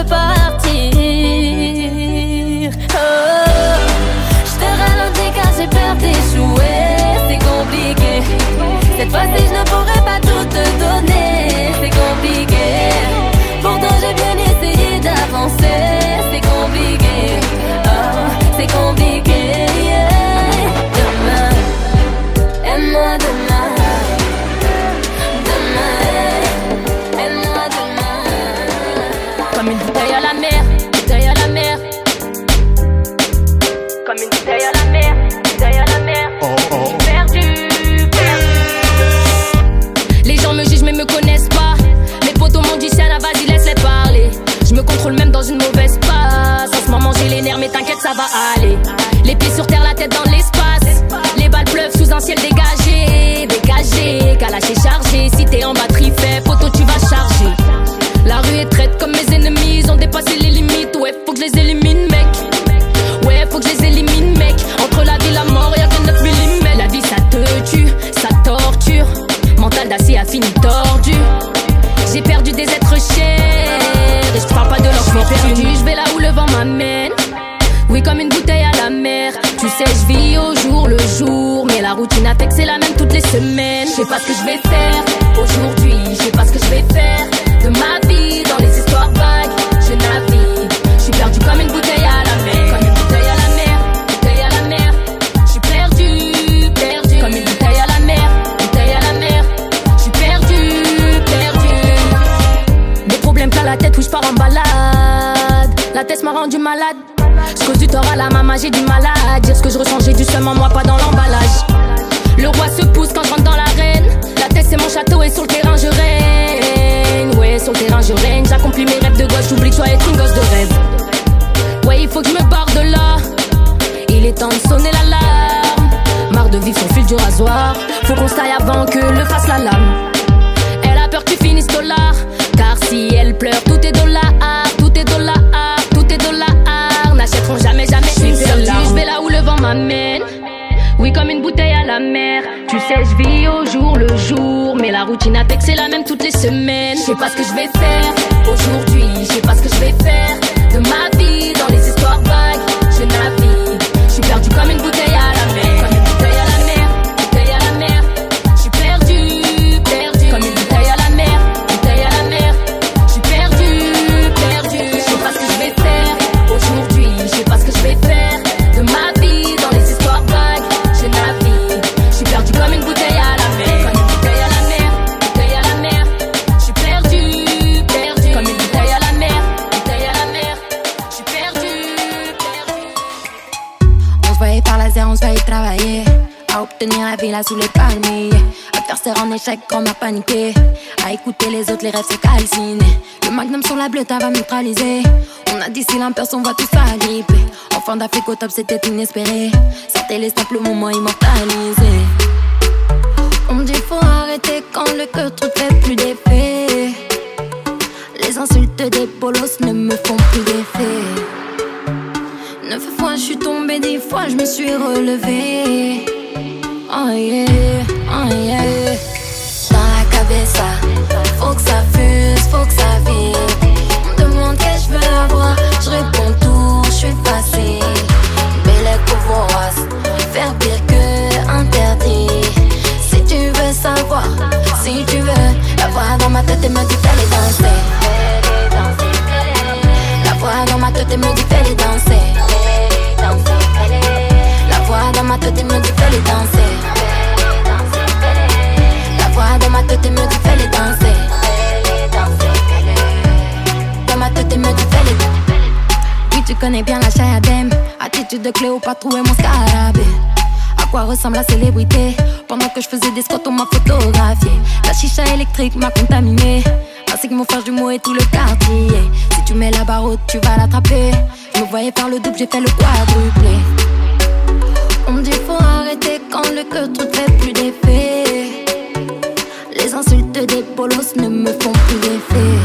sais pas ce que je vais faire aujourd'hui. Je sais pas ce que je vais faire de ma vie dans les histoires vagues. Je navigue. Je suis perdu comme une bouteille à la mer. Comme une bouteille à la mer. Bouteille à la mer. Je suis perdu, perdu. Comme une bouteille à la mer. Bouteille à la mer. Je suis perdu, perdu. Des problèmes plein la tête où je pars en balade. La tête m'a rendu malade. Je cause du tort à la maman, j'ai du mal à dire ce que je ressens, j'ai du seum moi, pas dans l'emballage. Le roi se pousse quand je rentre dans. La c'est mon château et sur le terrain je règne. Ouais, sur le terrain je règne. J'accomplis mes rêves de gosse, j'oublie que je dois être une gosse de rêve. Ouais, il faut que je me barre de là. Il est temps de sonner l'alarme. Marre de vivre son fil du rasoir. Faut qu'on se taille avant que le fasse la lame. Elle a peur que tu finisses dollar. Car si elle pleure, tout est dollar. Tout est dollar. Tout est dollar. N'achèteront jamais, jamais une seule. Je vais là où le vent m'amène. Oui, comme une bouteille à la mer. Tu sais, je vis au jour le jour. Mais la routine a fait que c'est la même toutes les semaines. Je sais pas ce que je vais faire aujourd'hui. Je sais pas ce que je vais faire de ma vie dans les histoires vagues. Je navigue. Je suis perdu comme une bouteille sous les palmiers. Adversaire en échec, a paniqué. À écouter les autres, les rêves se calciner. Le magnum sur la bleue, va neutraliser. On a d'ici l'imperson, on va tout s'agripper. Enfant d'Afrique au top, c'était inespéré. C'était les simples moments immortalisés. On me dit faut arrêter quand le cœur trop fait plus d'effet. Les insultes des bolos ne me font plus d'effet. Neuf fois je suis tombée, dix fois je me suis relevée. Oh yeah, oh yeah. Dans la cabeza, faut que ça fuse, faut que ça vibre. On demande qu'est-ce que je veux avoir, je réponds tout, je suis facile. Belle vorace, faire pire que interdit. Si tu veux savoir, si tu veux, la voix dans ma tête et me dit fais-les danser. La voix dans ma tête et me dit fais-les danser. Ma tête et me dit fais-les danser. La voix dans ma tête et me dit fais-les danser. Dans ma tête et me dit fais-les Oui, tu connais bien la Chayadem. Attitude de Cléopâtre, est mon scarabée? À quoi ressemble la célébrité? Pendant que je faisais des squats, on m'a photographié. La chicha électrique m'a contaminé. Ainsi que mon frère jumeau et tout le quartier. Si tu mets la barre haute, tu vas l'attraper. Je me voyais faire le double, j'ai fait le quadruplé. On dit faut arrêter quand le cœur trop fait plus d'effet. Les insultes des bolos ne me font plus d'effet.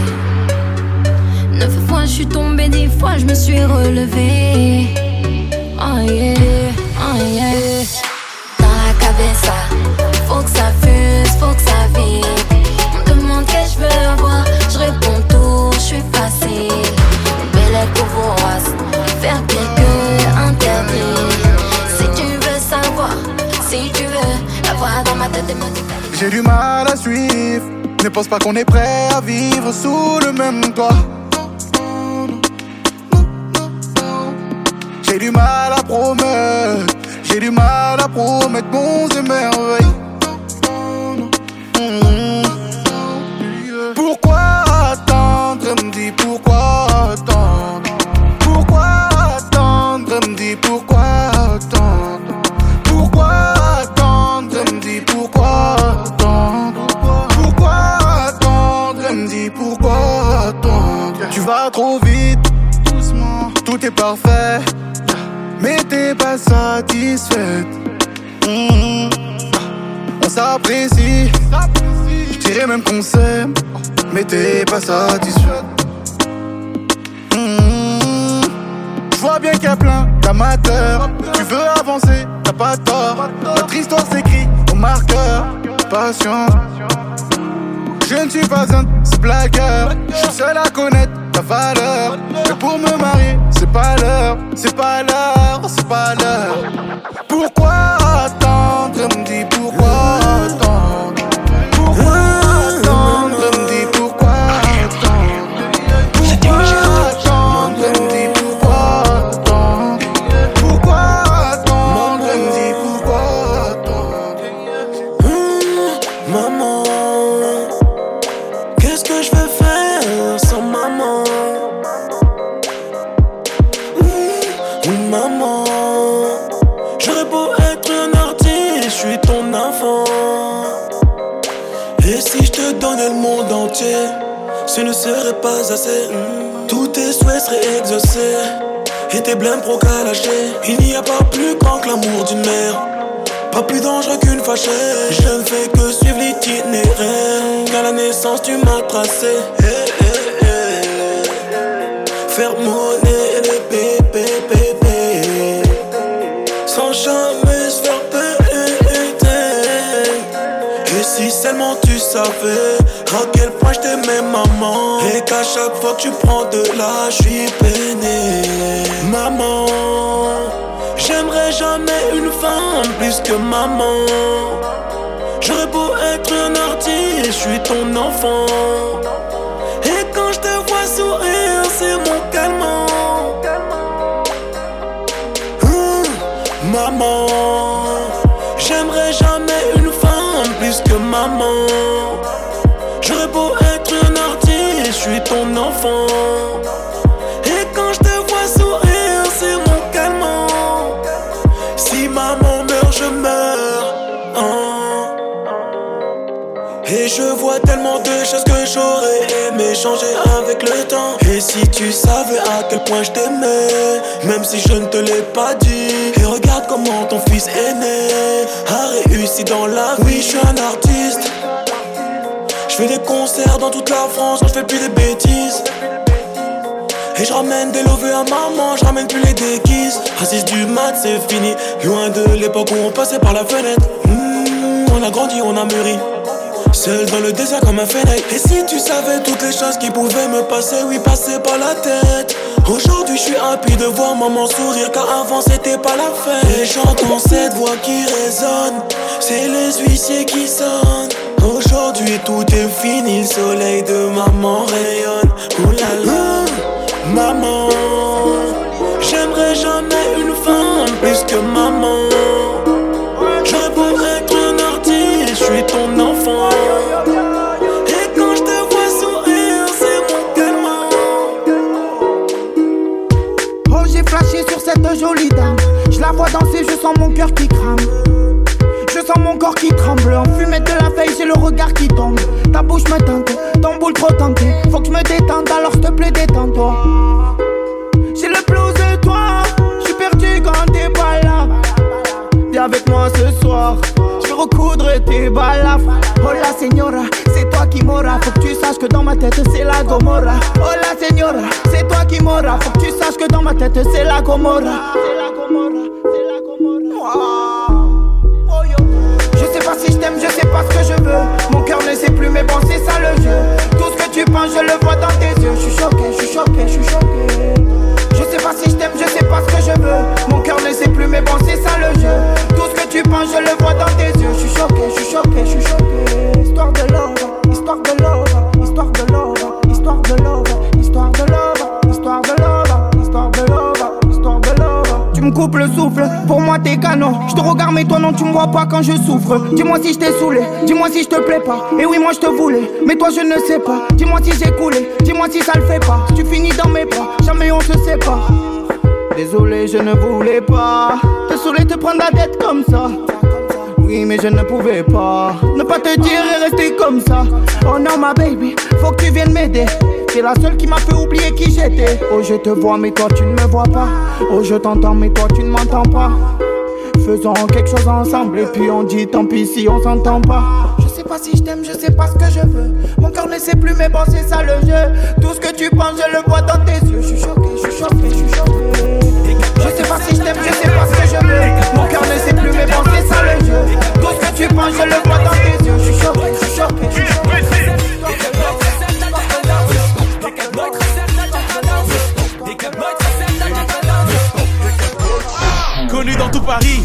Neuf fois je suis tombée, dix fois je me suis relevée. Oh yeah, oh yeah. Dans la cabeza, faut que ça J'ai du mal à suivre. Ne pense pas qu'on est prêt à vivre sous le même toit. J'ai du mal à promettre. J'ai du mal à promettre bons et merveilles. Trop vite Doucement Tout est parfait Mais t'es pas satisfaite Mhm. On s'apprécie je dirais même qu'on s'aime, mais t'es pas satisfait. Mmh. Je vois bien qu'il y a plein d'amateurs. Tu veux avancer, t'as pas tort. Notre histoire s'écrit au marqueur. Patience. Je ne suis pas un blagueurs. Je suis seul à connaître ta valeur. Mais pour me marier, c'est pas l'heure. C'est pas l'heure, c'est pas l'heure. Pourquoi attendre Me dis pourquoi? Pas assez. Mmh, Tous tes souhaits seraient exaucés. Et tes blêmes lâcher. Il n'y a pas plus grand que l'amour d'une mère. Pas plus dangereux qu'une fâchée. Je ne fais que suivre l'itinéraire. Qu'à la naissance, tu m'as tracé. Eh, eh, eh. Faire monnaie si seulement tu savais à quel point je t'aimais, maman. Et qu'à chaque fois que tu prends de l'âge, je suis peiné. Maman, j'aimerais jamais une femme plus que maman. J'aurais beau être un artiste, je suis ton enfant. Et quand je te vois sourire, maman. J'aurais beau être un artiste, je suis ton enfant. Je vois tellement de choses que j'aurais aimé changer avec le temps. Et si tu savais à quel point je t'aimais, même si je ne te l'ai pas dit. Et regarde comment ton fils aîné a réussi dans la vie. Je suis un artiste. Je fais des concerts dans toute la France quand je fais plus des bêtises. Et je ramène des lovés à maman, je ramène plus les déguises. 6 du mat, c'est fini. Loin de l'époque où on passait par la fenêtre. Hmm, on a grandi, on a mûri. Seul dans le désert comme un fennec. Et si tu savais toutes les choses qui pouvaient me passer, oui, passer par la tête. Aujourd'hui, je suis happy de voir maman sourire, car avant c'était pas la fête. Et j'entends cette voix qui résonne, c'est les huissiers qui sonnent. Aujourd'hui, tout est fini, le soleil de maman rayonne. Ouh là là, maman. Danser, je sens mon cœur qui crame. Je sens mon corps qui tremble. En fumette de la feuille, j'ai le regard qui tombe. Ta bouche me tente, ton boule trop tentée. Faut que je me détende, alors s'il te plaît, détends-toi. J'ai le blues de toi. Je suis perdu quand t'es pas là. Viens avec moi ce soir. Recoudre tes balafres. Oh la señora, c'est toi qui m'aura. Faut que tu saches que dans ma tête c'est la Gomorra. Oh la señora, c'est toi qui m'aura. Faut que tu saches que dans ma tête c'est la Gomorra. C'est la Gomorra, c'est la Gomorra. Oh mais toi non, tu me vois pas quand je souffre. Dis-moi si je t'ai saoulé, dis-moi si je te plais pas. Et oui, moi je te voulais, mais toi je ne sais pas. Dis-moi si j'ai coulé, dis-moi si ça le fait pas. Tu finis dans mes bras, jamais on se sépare. Désolé, je ne voulais pas te saouler, te prendre la tête comme ça. Oui, mais je ne pouvais pas ne pas te dire et rester comme ça. Oh non, ma baby, faut que tu viennes m'aider. C'est la seule qui m'a fait oublier qui j'étais. Oh, je te vois, mais toi tu ne me vois pas. Oh, je t'entends, mais toi tu ne m'entends pas. Faisons quelque chose ensemble et puis on dit tant pis si on s'entend pas. Je sais pas si je t'aime, je sais pas ce que je veux. Mon cœur ne sait plus, mais bon, c'est ça le jeu. Tout ce que tu penses, je le vois dans tes yeux. Je suis choqué, je suis choqué, je suis choqué. Je sais pas si je t'aime, je sais pas ce que je veux. Mon cœur ne sait plus, mais bon, c'est ça le jeu. Tout ce que tu penses, je le vois dans tes yeux. Je suis choqué, je suis choqué, je suis choqué. Connue dans tout Paris,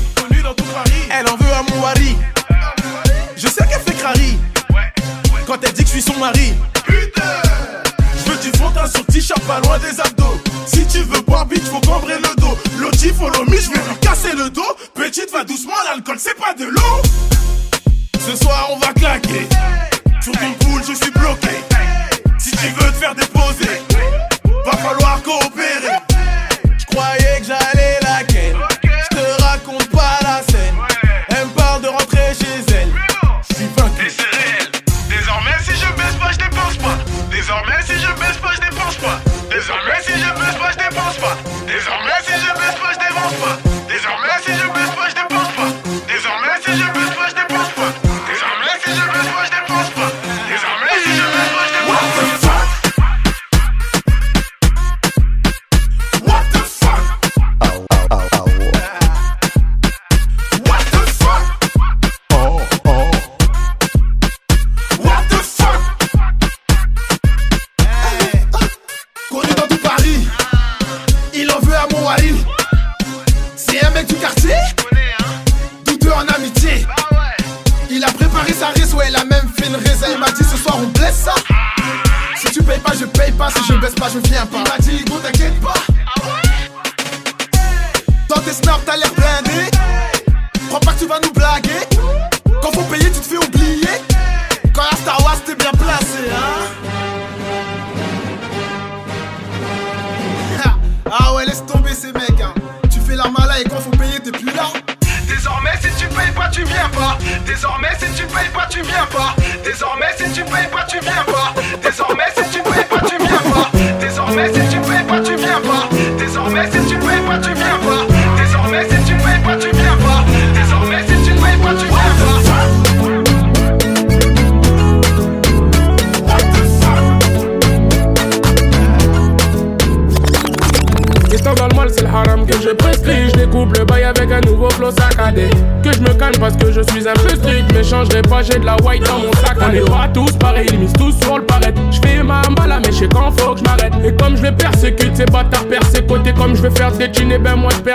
Quand elle dit que je suis son mari. Je veux du fond teint sur t-shirt pas loin des abdos. Si tu veux boire bitch, faut cambrer le dos. L'autre follow me, je vais lui casser le dos. Petite va doucement, l'alcool c'est pas de l'eau. Ce soir on va claquer. Sur ton poule, je suis bloqué. Si tu veux te faire déposer, va falloir coopérer.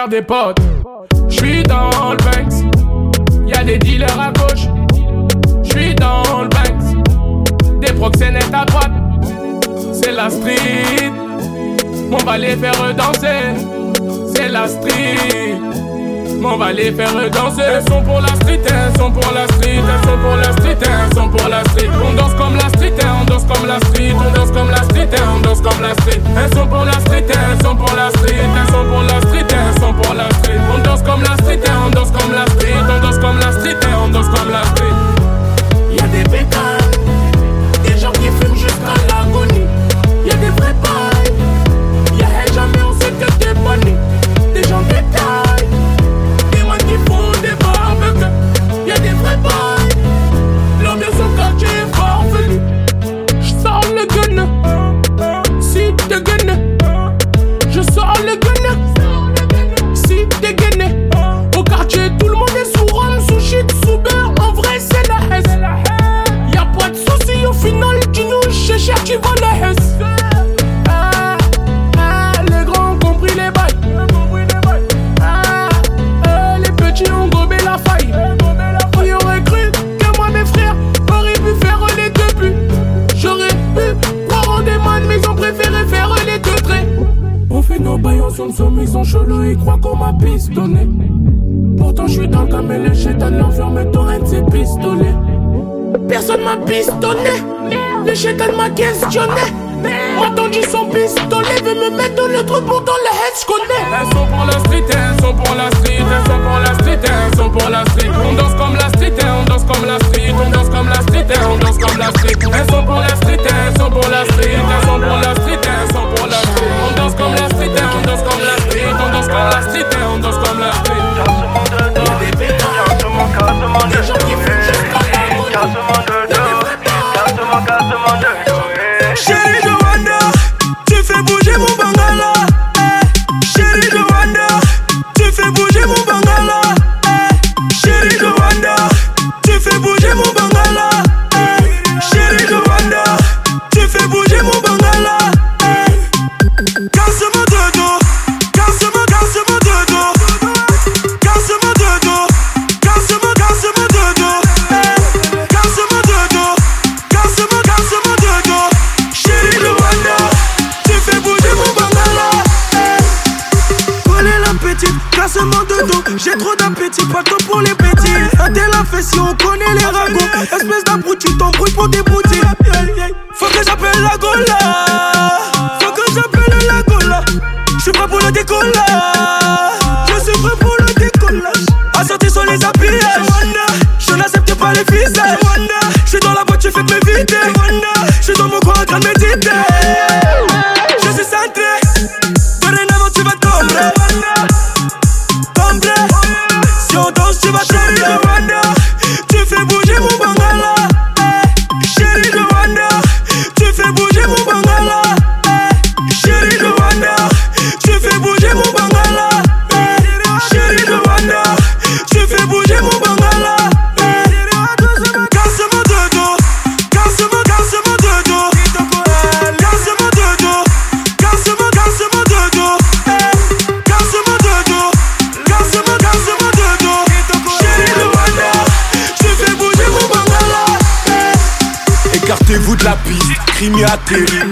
Des potes. Je suis dans le Banks, y'a des dealers à gauche. Je suis dans le Banks, des proxénètes à droite. C'est la street. On va les faire danser, c'est la street. On va les faire danser. Sont pour la sont pour la street, elles sont pour la street, elles sont pour la street. On danse comme la street, on danse comme la street, on danse comme la street, on danse comme la street. Elles sont pour la street, elles sont pour la street, elles sont pour la street, elles sont pour la street. On danse comme la street, on danse comme la street, on danse comme la street, on danse comme la street. Y'a des bécanes, m'a pistonné, le chétan m'a questionné. M'a tendu son pistolet, veut me mettre dans le trou pourtant le head j'connais Elles sont pour la street, elles sont pour la street, elles sont pour la street, elles sont pour la street. On danse comme la street, on danse comme la street, on danse comme la street, on danse comme la street. Elles sont pour la street, elles sont pour la street, elles sont pour la street, elles sont pour la street. On danse comme la street, on danse comme la street, on danse comme la street, on danse comme la street. Des jusqu'à la Chérie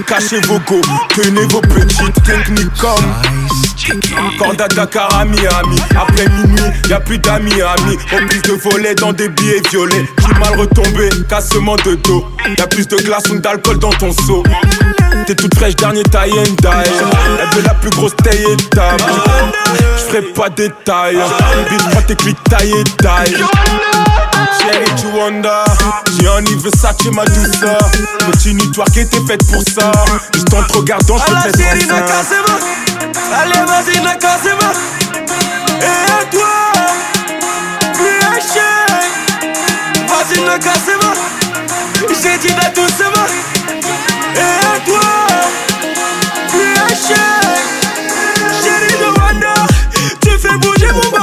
cachez vos go, tenez vos petites techniques comme Corde à Dakar à Miami, après minuit, y'a plus d'amis amis, plus de volets dans des billets violets, qui mal retombé, cassement de dos, y'a plus de glace ou d'alcool dans ton seau. T'es toute fraîche, dernier tie and die. Elle veut la plus grosse taille et table. J'ferai pas. Vite, prends tes clics taille et taille. Chérie, tu wonder. Gianni Versace, ma douceur. Continue, toi qui était faite pour ça. Juste en te regardant, la j'te fais ça. Allez, vas-y, n'a casse-moi. Et à toi, un chien. Vas-y, n'a casse-moi. J'ai dit de doucement. Et à toi, un chien. Chérie Joanna, tu fais bouger mon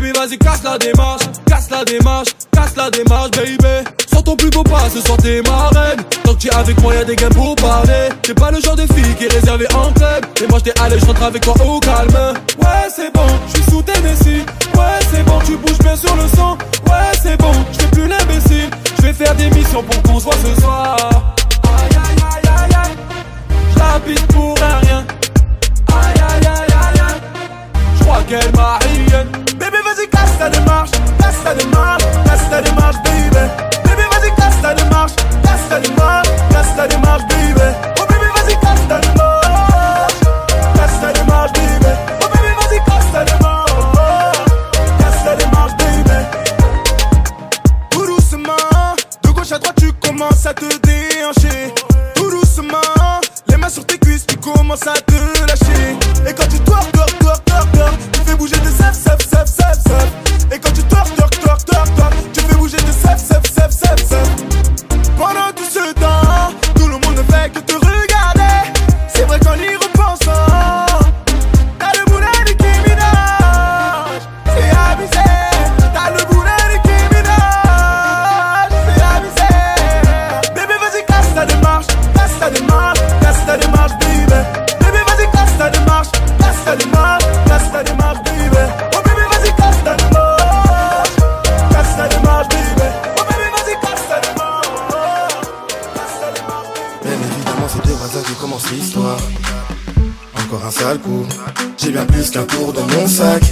Baby vas-y casse la démarche Casse la démarche Casse la démarche baby. Sans ton plus beau pas ce soir t'es ma reine. Tant que t'es avec moi y'a des gains pour parler. T'es pas le genre de fille qui est réservée en club. Et moi j't'ai allé j'rentre avec toi au calme. Ouais c'est bon j'suis sous tes Tennessee Ouais c'est bon tu bouges bien sur le sang. Ouais c'est bon j'fais plus l'imbécile. J'vais faire des missions pour qu'on se voit ce soir. Aïe aïe aïe aïe aïe. J'l'habite pour rien. Aïe aïe aïe aïe aïe. J'crois qu'elle m'a rien vas-y, casse ta démarche, casse ta démarche, casse ta démarche, baby. Baby, vas-y, casse ta démarche, casse ta démarche, casse ta démarche, baby. Oh, baby, vas-y, casse ta démarche, casse ta démarche, baby. Oh, baby, vas-y, casse ta démarche, casse ta démarche, baby. Tout doucement, de gauche à droite, tu commences à te déhancher. Tout doucement, les mains sur tes cuisses, tu commences à te lâcher. Et quand tu twerk, twerk, twerk, twerk, tu fais bouger tes ailes. up. J'ai bien plus qu'un tour dans mon sac.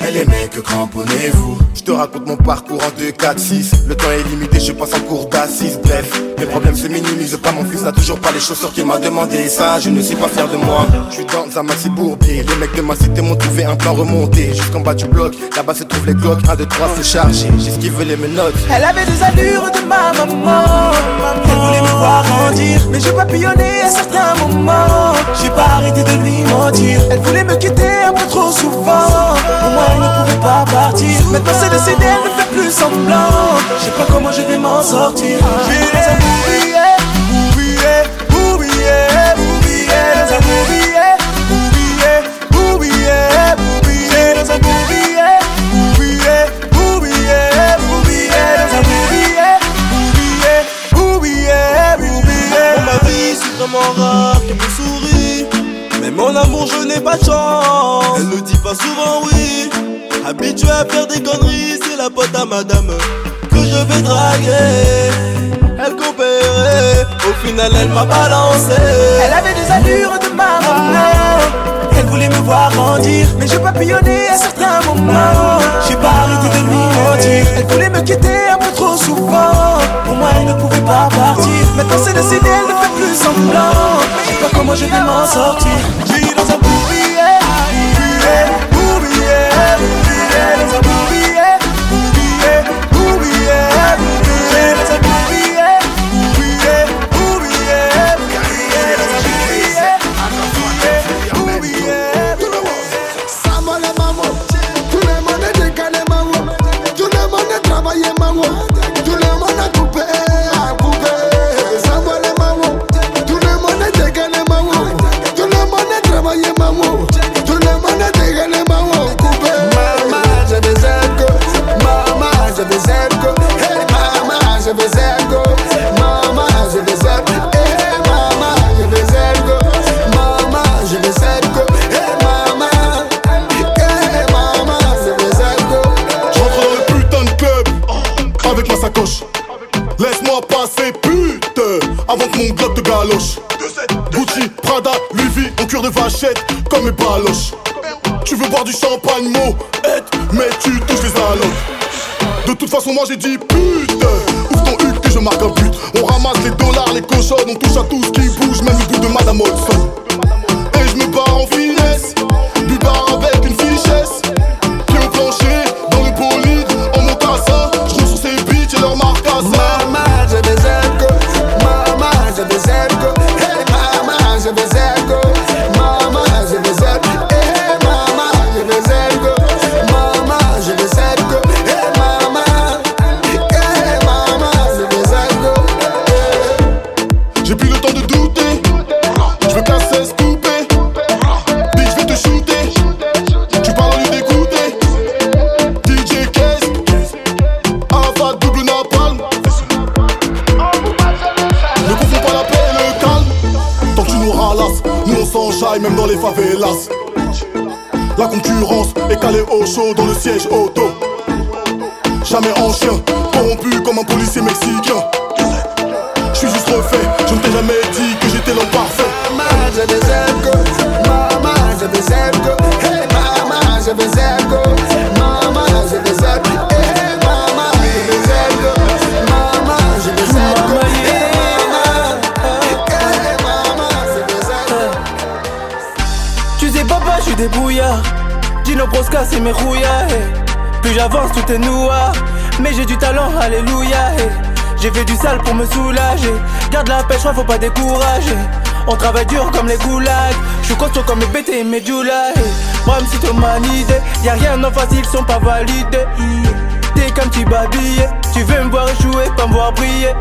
Elle est mecs, cramponnez-vous. Je te raconte mon parcours en 2, 4, 6. Le temps est limité, je passe en cours d'assises. Bref, mes problèmes se minimisent pas. Mon fils n'a toujours pas les chaussures qu'il m'a demandé. Ça, je ne suis pas fier de moi. Je suis dans un maxi bourbier. Les mecs de ma cité m'ont trouvé un plan remonté. Jusqu'en bas du bloc, là-bas se trouvent les glocks. 1, 2, 3, c'est chargé. J'ai ce qu'ils veulent mes notes. Elle avait des allures de ma maman. Elle voulait me voir grandir, mais je papillonnais à certains moments. J'ai pas arrêté de lui mentir. Elle voulait me quitter un peu trop souvent. Pour moi, elle ne pouvait pas partir. Maintenant, c'est décidé, elle ne fait plus semblant. Je sais pas comment je vais m'en sortir. Je vais dans un bourbier, bourbier, bourbier, Elle coopérait, au final elle m'a balancé. Elle avait des allures de ma maman. Elle voulait me voir grandir, mais je papillonnais à certains moments. J'ai pas arrêté de lui mentir. Elle voulait me quitter un peu trop souvent. Pour moi, elle ne pouvait pas partir. Maintenant, c'est décidé, elle ne fait plus semblant. Je sais pas comment je vais m'en sortir. J'ai dans un bourbier, j'ai dit pute, ouvre ton huc que je marque un but? On ramasse les dollars, les cochons, on touche à tout ce qui bouge, même le bout de Madame Hudson. Même dans les favelas. La concurrence est calée au chaud dans le siège auto. Jamais en chien, corrompu comme un policier mexicain. Je suis juste refait, je ne t'ai jamais dit que j'étais l'homme parfait. Mama, vais zergo. Mama, vais zergo. Hey mama, vais zergo. Mama, je Dino c'est mes eh. Plus j'avance tout est noir Mais j'ai du talent, alléluia eh. J'ai fait du sale pour me soulager Garde la pêche, faut pas décourager On travaille dur comme les goulags. Je suis costaud comme les BT et mes July. Bram, si t'humanité, y'a rien en facile, sont pas validés. T'es comme petit babillé, tu veux me voir échouer, pas me voir briller.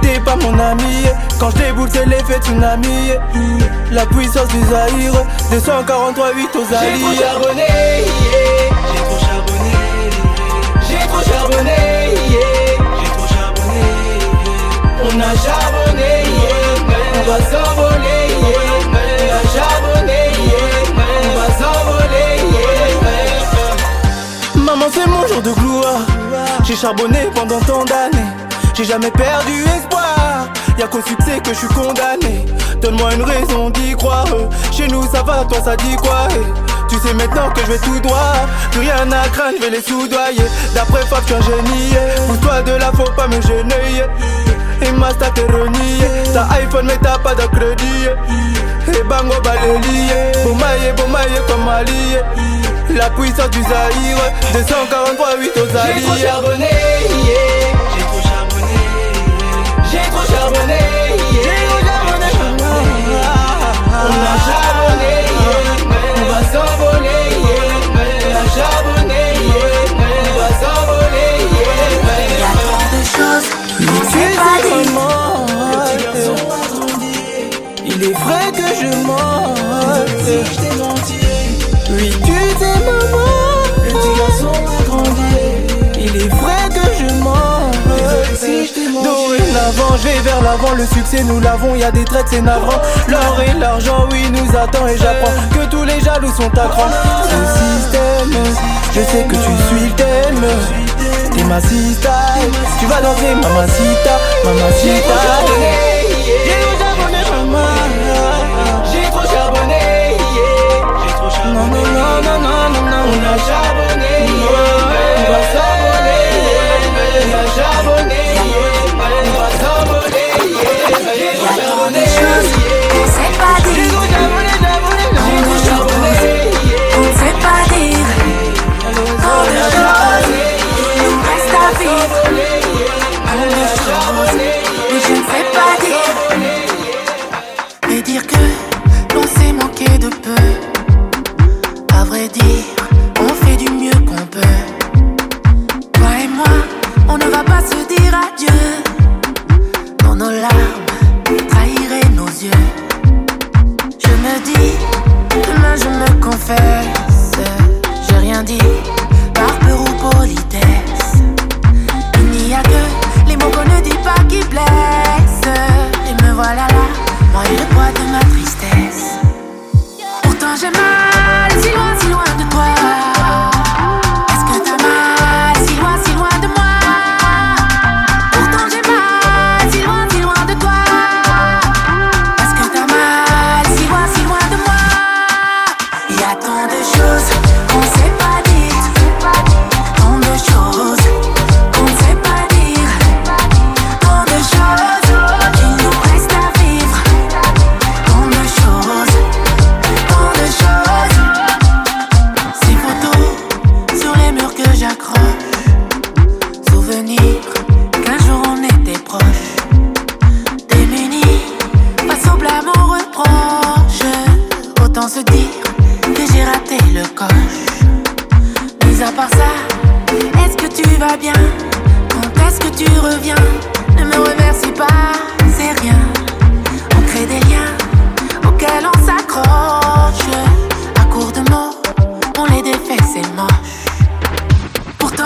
T'es pas mon ami, quand je déboule c'est l'effet tsunami. La puissance du Zahir, 243 8 aux alliés. J'ai trop charbonné, yeah. J'ai trop charbonné, J'ai trop charbonné, yeah. J'ai trop charbonné, On a charbonné. On va s'envoler. On a charbonné. On va s'envoler. Maman c'est mon jour de gloire J'ai charbonné pendant tant d'années J'ai jamais perdu espoir Y'a qu'au succès que je suis condamné. Donne-moi une raison d'y croire. Chez nous ça va, toi ça dit quoi? Tu sais maintenant que je vais tout droit. Plus rien à craindre, je vais les soudoyer. D'après Fab, suis un génie. Pousse-toi de là, faut pas me gêner. Et ma stat est reniée. T'as iPhone mais t'as pas de crédit. Et bango balélié Bomaye, bomaye comme allié La puissance du Zahir 243 8 aux alliés On a. Il est vrai que je mens Vais vers l'avant. Le succès nous l'avons Y'a des traites c'est navrant. L'or et l'argent oui nous attend Et j'apprends que tous les jaloux sont à cran Ce système Je sais que tu suis le thème. T'es ma sista Tu vas danser mamacita Mamacita J'ai trop charbonné, J'ai trop charbonné. J'ai trop charbonné. Non, non, non, non, non, non, On a charbonné,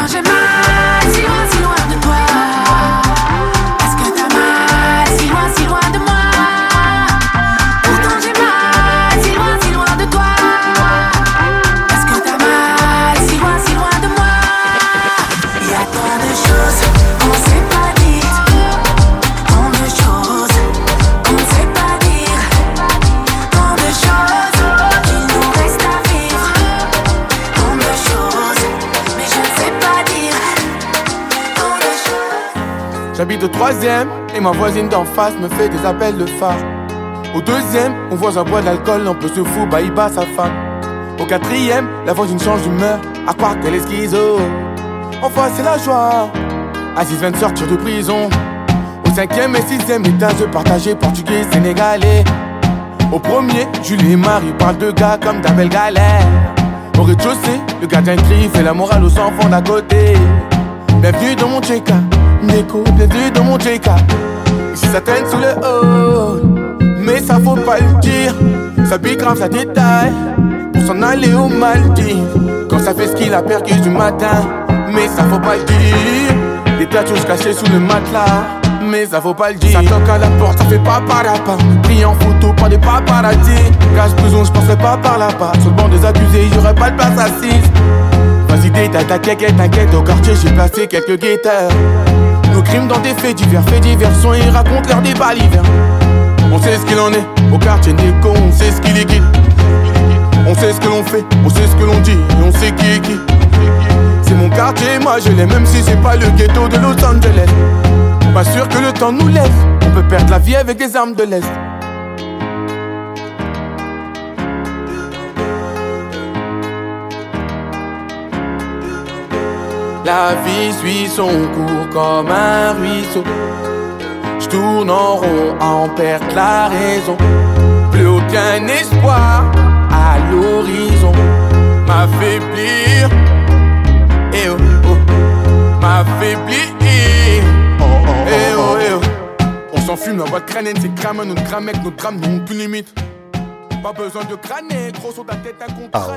Pourtant j'ai au troisième et ma voisine d'en face me fait des appels de phare. Au deuxième, mon voisin boit de l'alcool, un peu se fout, bah il bat sa femme. Au quatrième, la voisine change d'humeur, à croire qu'elle est schizo. Enfin, c'est la joie. Aziz vient de sortir de prison. Au cinquième et sixième étage, partagé portugais, sénégalais. Au premier, Julie et Marie parlent de gars comme d'Abel Galère. Au rez-de-chaussée, le gardien crie, fait la morale aux enfants d'à côté. Bienvenue dans mon JK, Bienvenue dans mon JK. Ici ça traîne sous le haut, mais ça faut pas le dire. Ça pique grave, ça détaille, pour s'en aller au Maldives. Quand ça fait ce qu'il a perdu du matin, mais ça faut pas le dire. Des tatouages cachés sous le matelas, mais ça faut pas le dire. Ça toque à la porte, ça fait pas par là-bas. Pris en photo par des paparazzis. Cache prison, je penserais pas par là-bas. Sur le banc des accusés, y'aurait pas de place assise. Vas-y, détaille, t'inquiète, t'inquiète. Au quartier, j'ai placé quelques guetteurs. Dans des faits divers, faits divers sont ils racontent leur débat l'hiver. On sait ce qu'il en est, au quartier Nico, on sait ce qu'il est qui. On sait ce que l'on fait, on sait ce que l'on dit, et on sait qui est qui. C'est mon quartier, moi je l'ai, même si c'est pas le ghetto de Los Angeles. Pas sûr que le temps nous laisse, on peut perdre la vie avec des armes de l'Est. La vie suit son cours comme un ruisseau. Je tourne en rond à en perdre la raison. Plus aucun espoir à l'horizon. M'affaiblir, eh oh oh, m'affaiblir, oh oh eh oh eh oh. On s'en fume, la voix de crâne, c'est crame, notre crâne, notre drame n'ont plus limite. Pas besoin de crâner, gros sur ta tête un contrat.